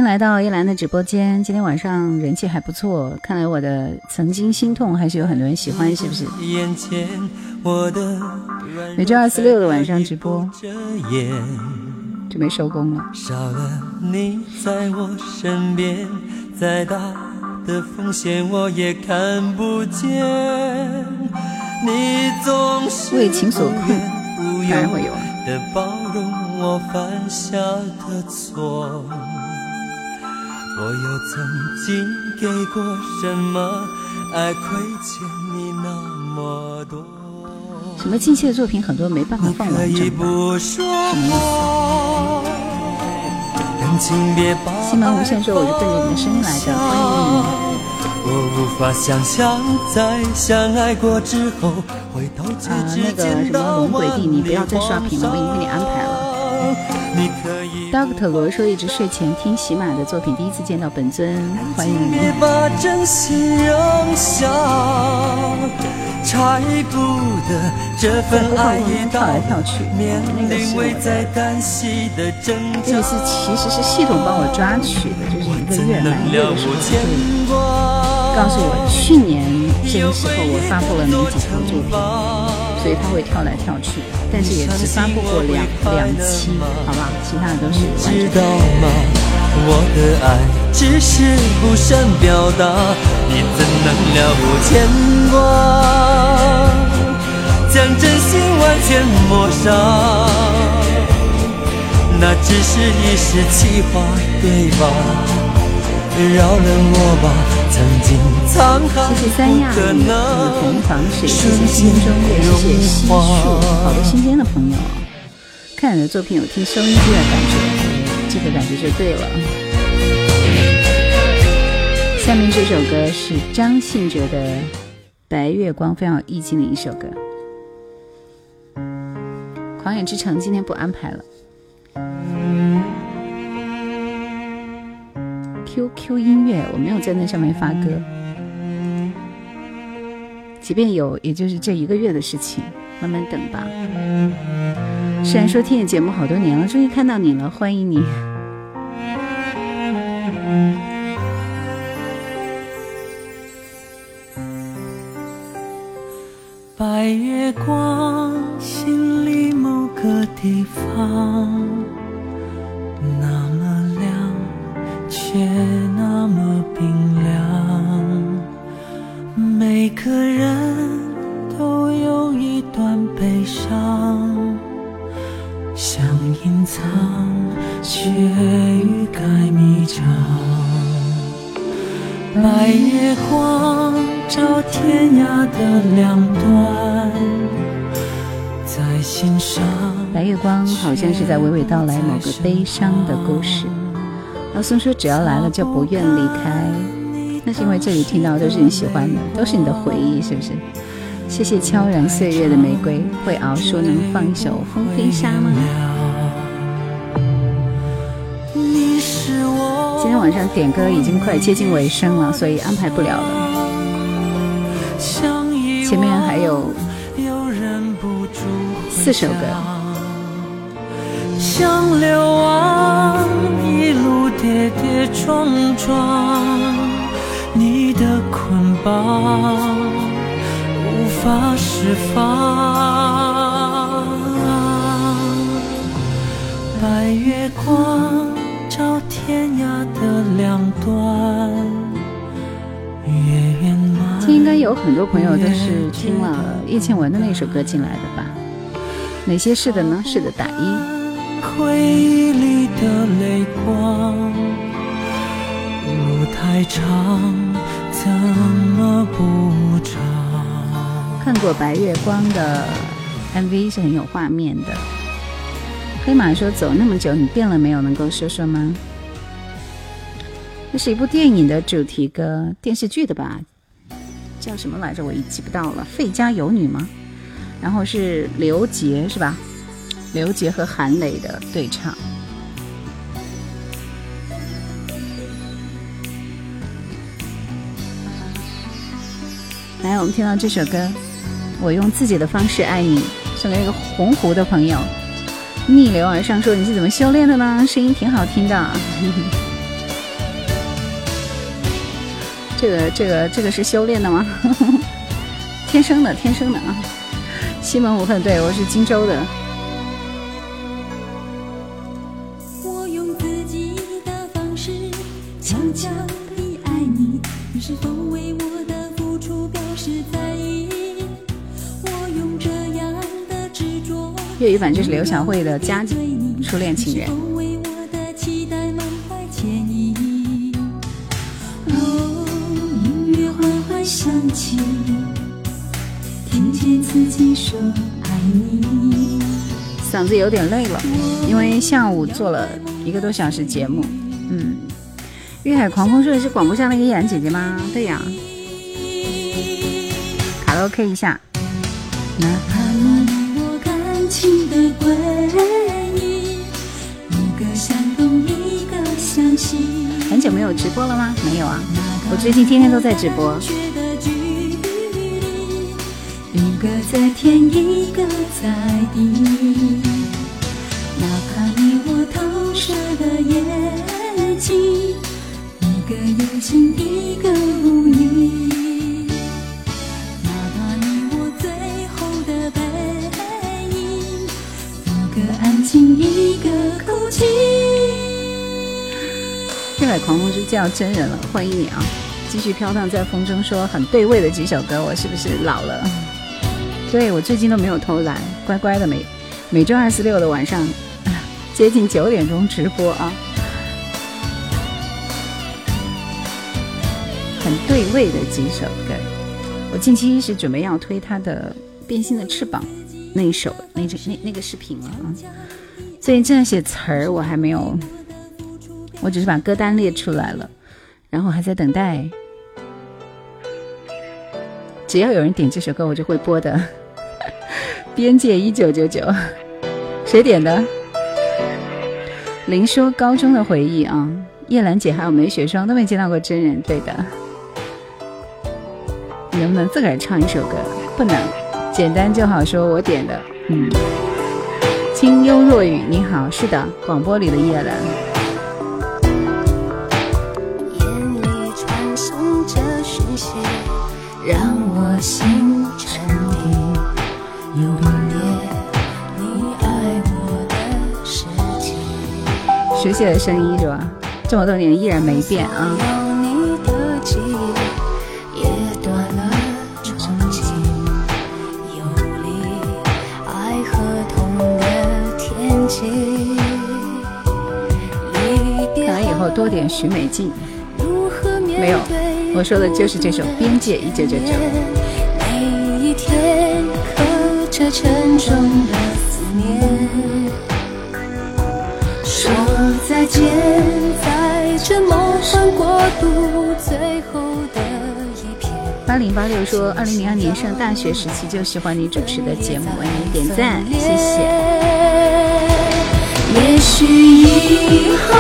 迎来到叶兰的直播间，今天晚上人气还不错，看来我的曾经心痛还是有很多人喜欢，是不是？每周二、四、六的晚上直播，准备收工了。为情所困，当然会有啊。我又曾经给过什么爱亏欠你那么多？什么近期的作品很多没办法放完整吧什么意思？西门无限说我是奔着你的声音来的欢迎你。我无法想象在相爱过之后回头却只见到龙鬼弟你不要再刷屏了我已经给你安排了 Doctor 罗说一直睡前听喜马的作品，第一次见到本尊，欢迎你。在播放中跳来跳去，那个是我的。这个是其实是系统帮我抓取的，就是一个月满月的时候会告诉我去年这个时候我发布了哪几条作品。所以他会跳来跳去，但是也只发布过两两期，好吧？其他的都是完整的。我的爱只是不善表达，你怎能了无牵挂？将真心完全抹杀，那只是一时气话，对吧？饶了我吧。谢谢三亚雨的红房水，谢谢心中月，谢谢西树，好多新鲜的朋友。看你的作品有听收音机的感觉，这个感觉就对了。下面这首歌是张信哲的《白月光》，非常有意境的一首歌。狂野之城今天不安排了。QQ 音乐，我没有在那上面发歌，即便有，也就是这一个月的事情，慢慢等吧。虽然说听你节目好多年了，终于看到你了，欢迎你。白月光，心里某个地方。却那么冰凉，每个人都有一段悲伤，想隐藏，却欲盖弥彰。白月光照天涯的两端，在心上。白月光好像是在娓娓道来某个悲伤的故事。老宋说：“只要来了就不愿离开。”那是因为这里听到的都是你喜欢的，都是你的回忆，是不是？谢谢悄然岁月的玫瑰，会熬说能放一首风飞沙吗？今天晚上点歌已经快接近尾声了，所以安排不了了。前面还有四首歌。像流亡，一路跌跌撞撞，你的捆绑无。法释放。白月光照天涯的两端，月圆满。应该有很多朋友都是听了叶倩文的那首歌进来的吧？哪些是的呢？是的，打一。回忆里的泪光，路太长，怎么不长？看过《白月光》的 MV 是很有画面的。黑马说：“走那么久，你变了没有？能够说说吗？”那是一部电影的主题歌，电视剧的吧？叫什么来着？我已记不到了。《费家有女》吗？然后是刘杰是吧？刘杰和韩磊的对唱。来，我们听到这首歌。我用自己的方式爱你，送给一个洪湖的朋友。逆流而上说你是怎么修炼的呢？声音挺好听的。这个这个这个是修炼的吗？天生的天生的啊！西门无恨对我是荆州的。语版就是刘晓慧的《家初恋情人》。嗓子有点累了，因为下午做了一个多小时节目。嗯，粤海狂风说的是广播上那个依然姐姐吗？对呀，卡拉 OK 一下。情播了吗？没有啊，我最近天天都在直播。一个在天，一个在地。在狂风是叫真人了，欢迎你啊！继续飘荡在风中，说很对味的几首歌，我是不是老了？对我最近都没有偷懒，乖乖的每每周二、四、六的晚上接近九点钟直播啊，很对味的几首歌。我近期是准备要推他的《变心的翅膀》那首，那那那那个视频了啊。最近正在写词儿，我还没有，我只是把歌单列出来了，然后还在等待。只要有人点这首歌，我就会播的。边界一九九九，谁点的？林说高中的回忆啊，叶兰姐还有梅雪霜都没见到过真人，对的。能不能自个儿唱一首歌？不能，简单就好。说我点的，嗯。清幽若雨，你好，是的，广播里的叶兰。这的声音是吧？这么多年依然没变啊。多点徐美静，没有，我说的就是这首《边界一九九九》。每一天可的间，在这梦幻国度最后的一片。八零八六说，二零零二年上大学时期就喜欢你主持的节目，为你点赞，谢谢。也许以后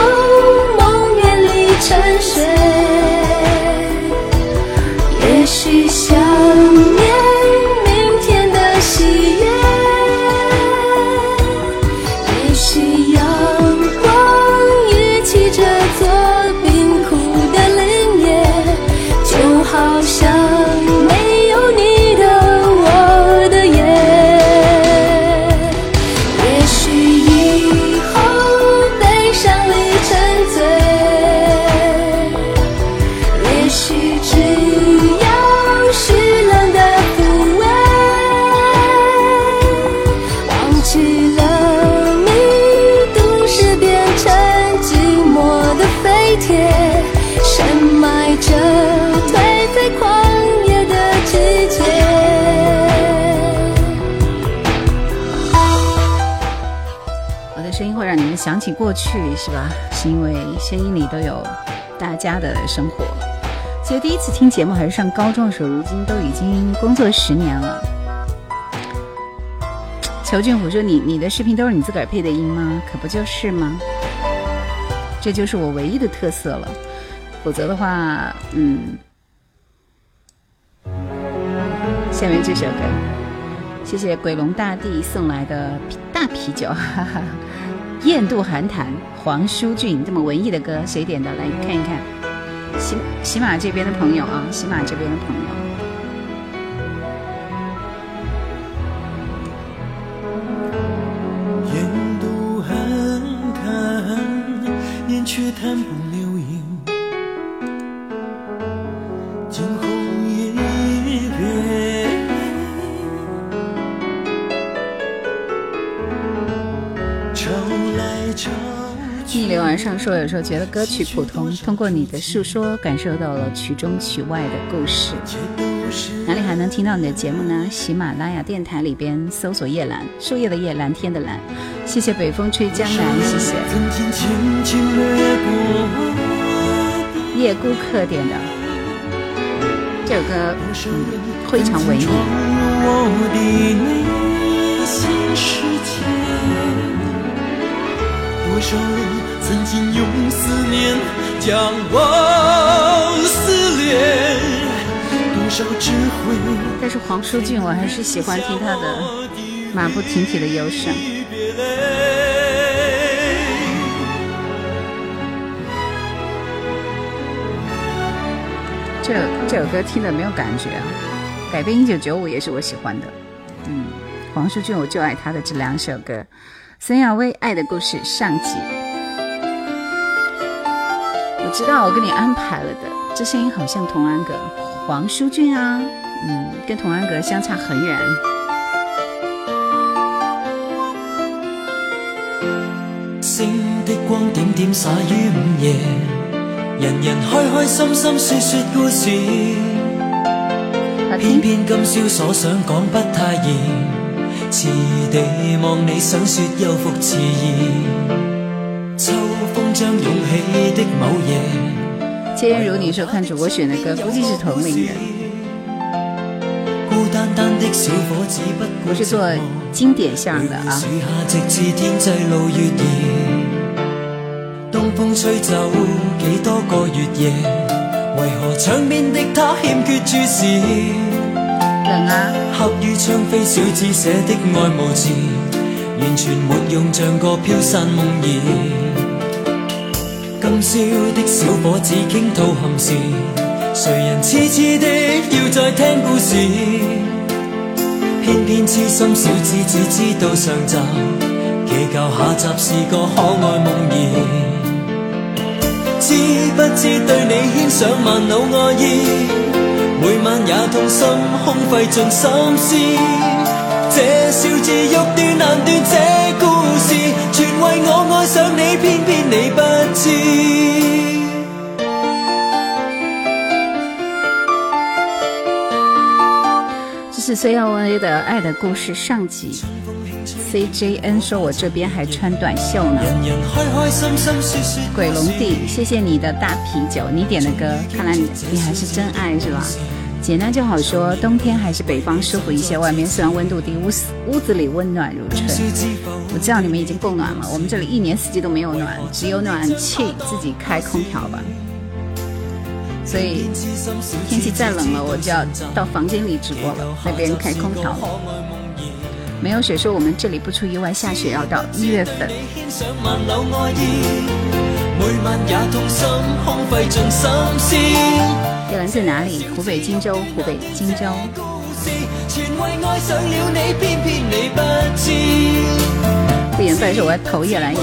去是吧？是因为声音里都有大家的生活。其实第一次听节目还是上高中的时候，如今都已经工作十年了。裘俊虎说：“你你的视频都是你自个儿配的音吗？可不就是吗？这就是我唯一的特色了。否则的话，嗯。”下面这首歌，谢谢鬼龙大帝送来的大啤酒，哈哈。雁渡寒潭，黄舒骏这么文艺的歌，谁点的？来看一看，喜喜马这边的朋友啊，喜马这边的朋友。逆流而上说，有时候觉得歌曲普通，通过你的诉说，感受到了曲中曲外的故事。哪里还能听到你的节目呢？喜马拉雅电台里边搜索“叶蓝”，树叶的叶，蓝天的蓝。谢谢北风吹江南，谢谢。叶孤客点的这首歌嗯非常文艺。多少人曾经用思念将我撕裂，但是黄舒骏，我还是喜欢听他的马不停蹄的忧伤。这这首歌听的没有感觉啊。改编一九九五也是我喜欢的。嗯，黄舒骏我就爱他的这两首歌。孙亚威《爱的故事》上集，我知道我给你安排了的，这声音好像童安格，黄舒骏啊，嗯，跟童安格相差很远。星的光点点洒于午夜，人人开开心心说说故事，偏偏今宵所想讲不太易。似地望你想说又复迟疑，秋风将涌起的某夜。千言如你说看主播选的歌，估计是同龄人。孤单单的小伙子不我是做经典向的风吹走几多个月夜，为何窗边的他欠缺注视？刻于窗扉小子写的爱慕字，完全没用，像个飘散梦儿。今宵的小伙子倾吐憾事，谁人痴痴的要再听故事？偏偏痴心小子只知道上集，祈求下集是个可爱梦儿。知不知对你牵上万缕爱意？每晚也痛心空费尽心思这笑字欲断难断这故事全为我爱上你偏偏你不知。这是 cov 的爱的故事上集。CJN 说：“我这边还穿短袖呢。”鬼龙弟，谢谢你的大啤酒，你点的歌，看来你你还是真爱是吧？简单就好说，冬天还是北方舒服一些，外面虽然温度低，屋屋子里温暖如春。我知道你们已经供暖了，我们这里一年四季都没有暖，只有暖气，自己开空调吧。所以天气再冷了，我就要到房间里直播了，那边开空调。没有雪说我们这里不出意外下雪要到一月份。叶兰在哪里？湖北荆州，湖北荆州。不言败说我要投叶兰一票。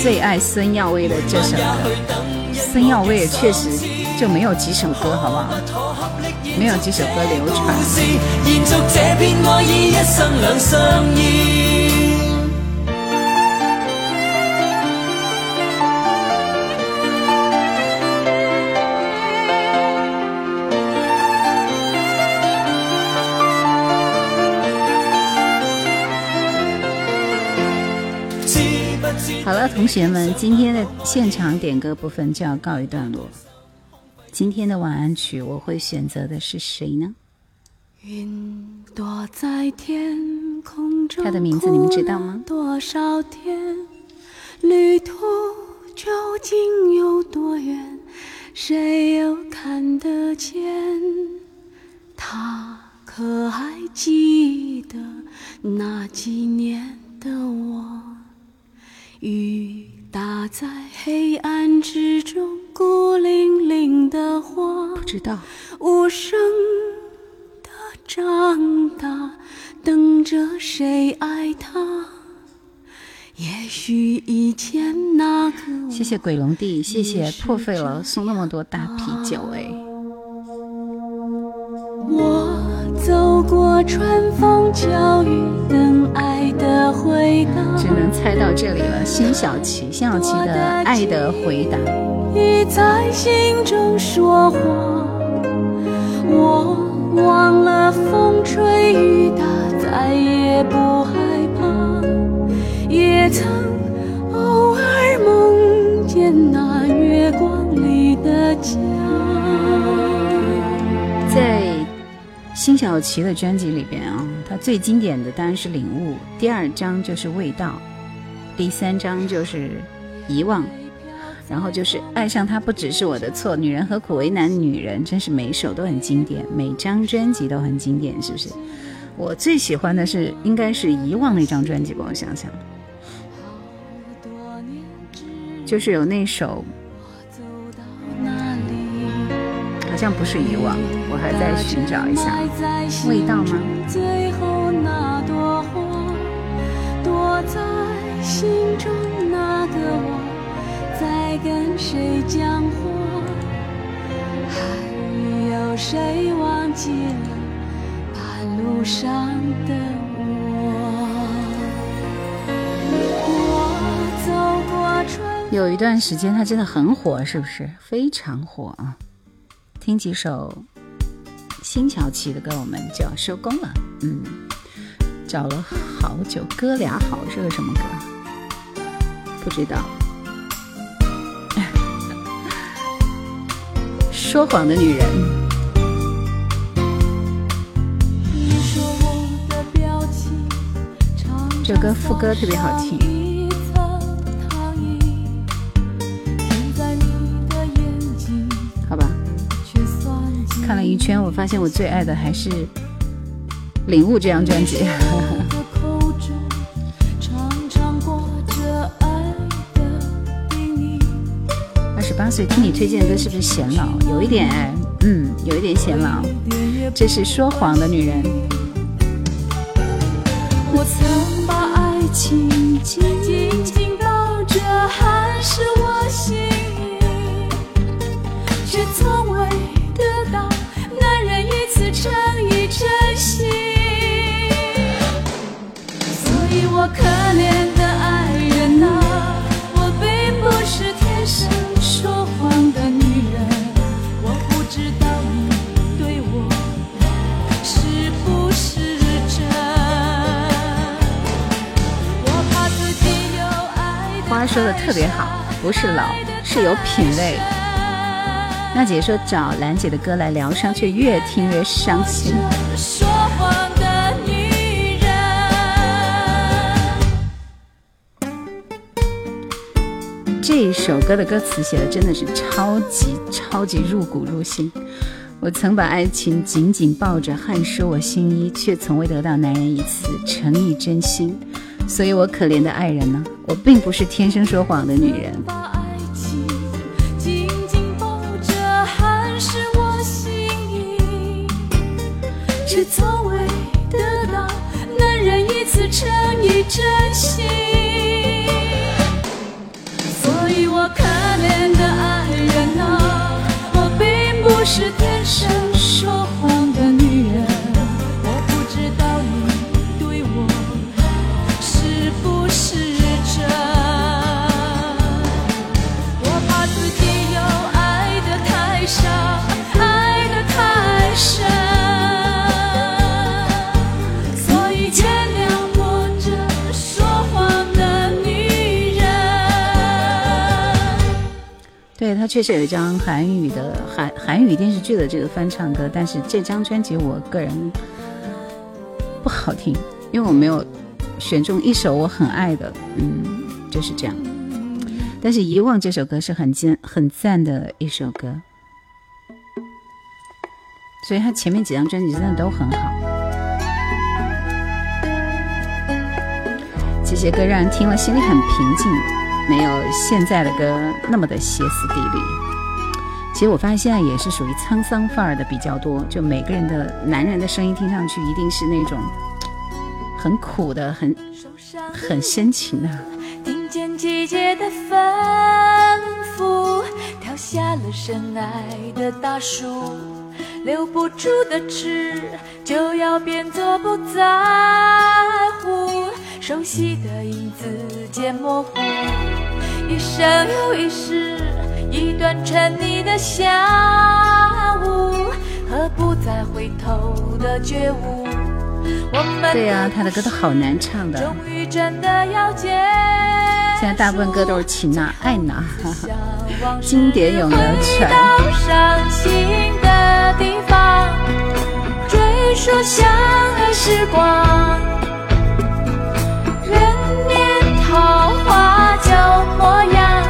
最爱孙耀威的这首歌，孙耀威也确实就没有几首歌，好不好？没有几首歌流传。好了，同学们，今天的现场点歌部分就要告一段落。今天的晚安曲，我会选择的是谁呢？云朵在天空中，他的名字你们知道吗？多少天，旅途究竟有多远？谁又看得见？他可还记得那几年的我？雨打在黑暗之中，孤零零的花，不知道无声的长大，等着谁爱他。也许以前那个谢谢鬼龙弟，谢谢破费了送那么多大啤酒哎。我走过春风秋雨，等爱的回。只能猜到这里了，辛晓琪，辛晓琪的《爱的回答》。在心中说话，我忘了风吹雨打，再也不害怕。也曾偶尔梦见那月光里的家。在辛晓琪的专辑里边啊。她最经典的当然是领悟，第二章就是味道，第三章就是遗忘，然后就是爱上他不只是我的错，女人何苦为难女人，真是每首都很经典，每张专辑都很经典，是不是？我最喜欢的是应该是遗忘那张专辑吧，我想想，就是有那首，像不是遗忘，我还在寻找一下味道吗？在心中那个我，在跟谁讲话？还有谁忘记了半路上的我？我走过春。有一段时间，它真的很火，是不是？非常火啊！听几首辛晓琪的歌，我们就要收工了。嗯。找了好久，哥俩好是个什么歌？不知道。说谎的女人。这歌副歌特别好听。一圈，我发现我最爱的还是。领悟这张专辑。二十八岁听你推荐的歌是不是显老？有一点，嗯，有一点显老。这是说谎的女人。我曾把爱情诚真。所以我可怜的爱人，我并不是天生说谎的女人，我不知道你对我是不是真。我怕自己有爱。说的特别好，不是老，是有品味。娜姐说找兰姐的歌来疗伤，却越听越伤心。这首歌的歌词写的真的是超级超级入骨入心。我曾把爱情紧紧抱着，汗湿我新衣，却从未得到男人一次诚意真心。所以我可怜的爱人呢？我并不是天生说谎的女人。却从未得到男人一次诚意真心，所以我可怜的爱人啊，我并不是天生。他确实有一张韩语的韩韩语电视剧的这个翻唱歌，但是这张专辑我个人不好听，因为我没有选中一首我很爱的，嗯，就是这样。但是《遗忘》这首歌是很赞很赞的一首歌，所以他前面几张专辑真的都很好。这些歌让人听了心里很平静。没有现在的歌那么的歇斯底里。其实我发现现在也是属于沧桑范儿的比较多，就每个人的男人的声音听上去一定是那种很苦的、很很深情的。听见季节的吩咐，跳下了深爱的大树，留不住的痴就要变作不在乎，熟悉的影子渐模糊。一生又一世，一段沉溺的下午和不再回头的觉悟。对呀，他的歌都好难唱的。现在大部分歌都是情呐、爱呐，经典永流传。追溯相爱时光，花。旧模样，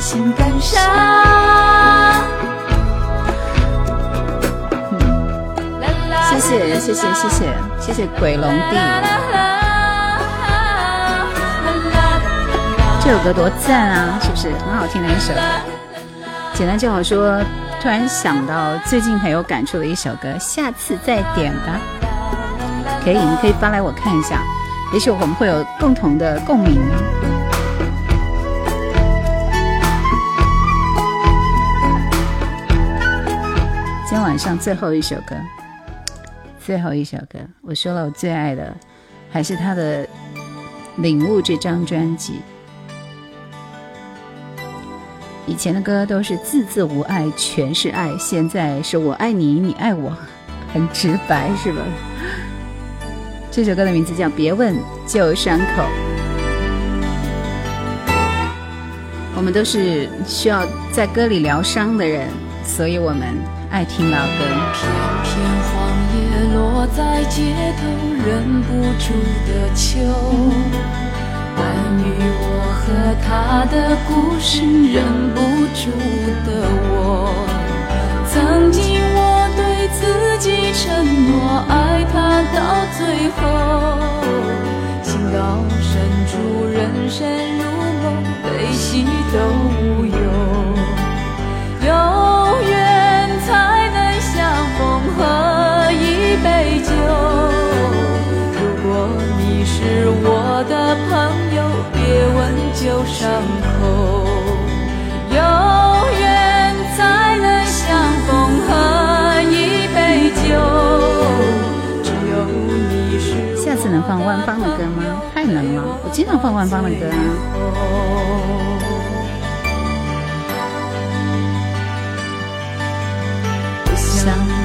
心感。谢谢谢谢谢谢谢谢鬼龙弟，这首歌多赞啊，是不是很好听的一首？简单就好说，突然想到最近很有感触的一首歌，下次再点吧。可以，你可以发来我看一下，也许我们会有共同的共鸣。晚上最后一首歌，最后一首歌，我说了，我最爱的还是他的《领悟》这张专辑。以前的歌都是字字无爱，全是爱；现在是我爱你，你爱我，很直白，是吧？这首歌的名字叫《别问旧伤口》。我们都是需要在歌里疗伤的人，所以我们。爱听老歌。片片黄叶落在街头，忍不住的秋。关于我和他的故事，忍不住的我。曾经我对自己承诺，爱他到最后。情到深处，人生如梦，悲喜都无放万芳的歌吗？太能了，我经常放万芳的歌啊。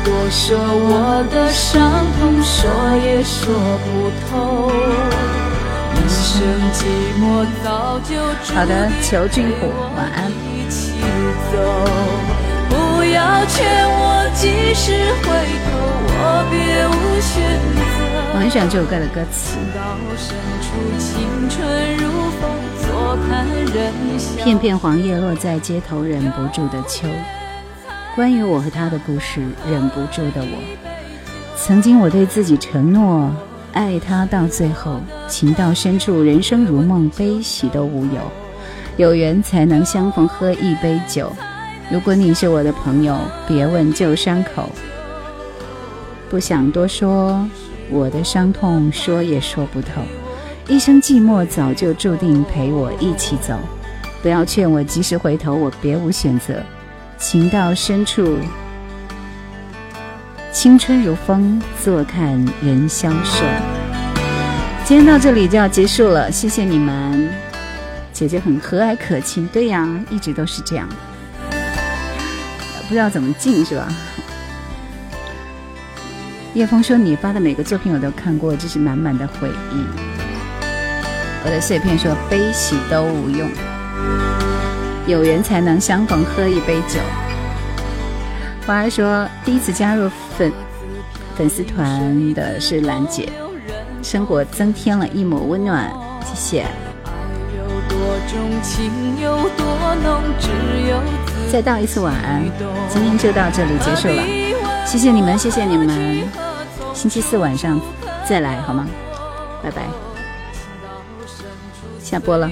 多说我的伤痛，说也说不透。好的，求君虎，晚安。不要劝我及时回头，我别无选择。我很喜欢这首歌的歌词。片片黄叶落在街头，忍不住的秋。关于我和他的故事，忍不住的我。曾经我对自己承诺，爱他到最后，情到深处，人生如梦，悲喜都无有。有缘才能相逢，喝一杯酒。如果你是我的朋友，别问旧伤口。不想多说，我的伤痛说也说不透。一生寂寞早就注定，陪我一起走。不要劝我及时回头，我别无选择。情到深处，青春如风，坐看人消瘦。今天到这里就要结束了，谢谢你们。姐姐很和蔼可亲，对呀，一直都是这样。不知道怎么进是吧？叶枫说：“你发的每个作品我都看过，这是满满的回忆。”我的碎片说：“悲喜都无用。”有缘才能相逢，喝一杯酒。花儿说，第一次加入粉粉丝团的是兰姐，生活增添了一抹温暖，谢谢。再道一次晚安，今天就到这里结束了，谢谢你们，谢谢你们，星期四晚上再来好吗？拜拜，下播了。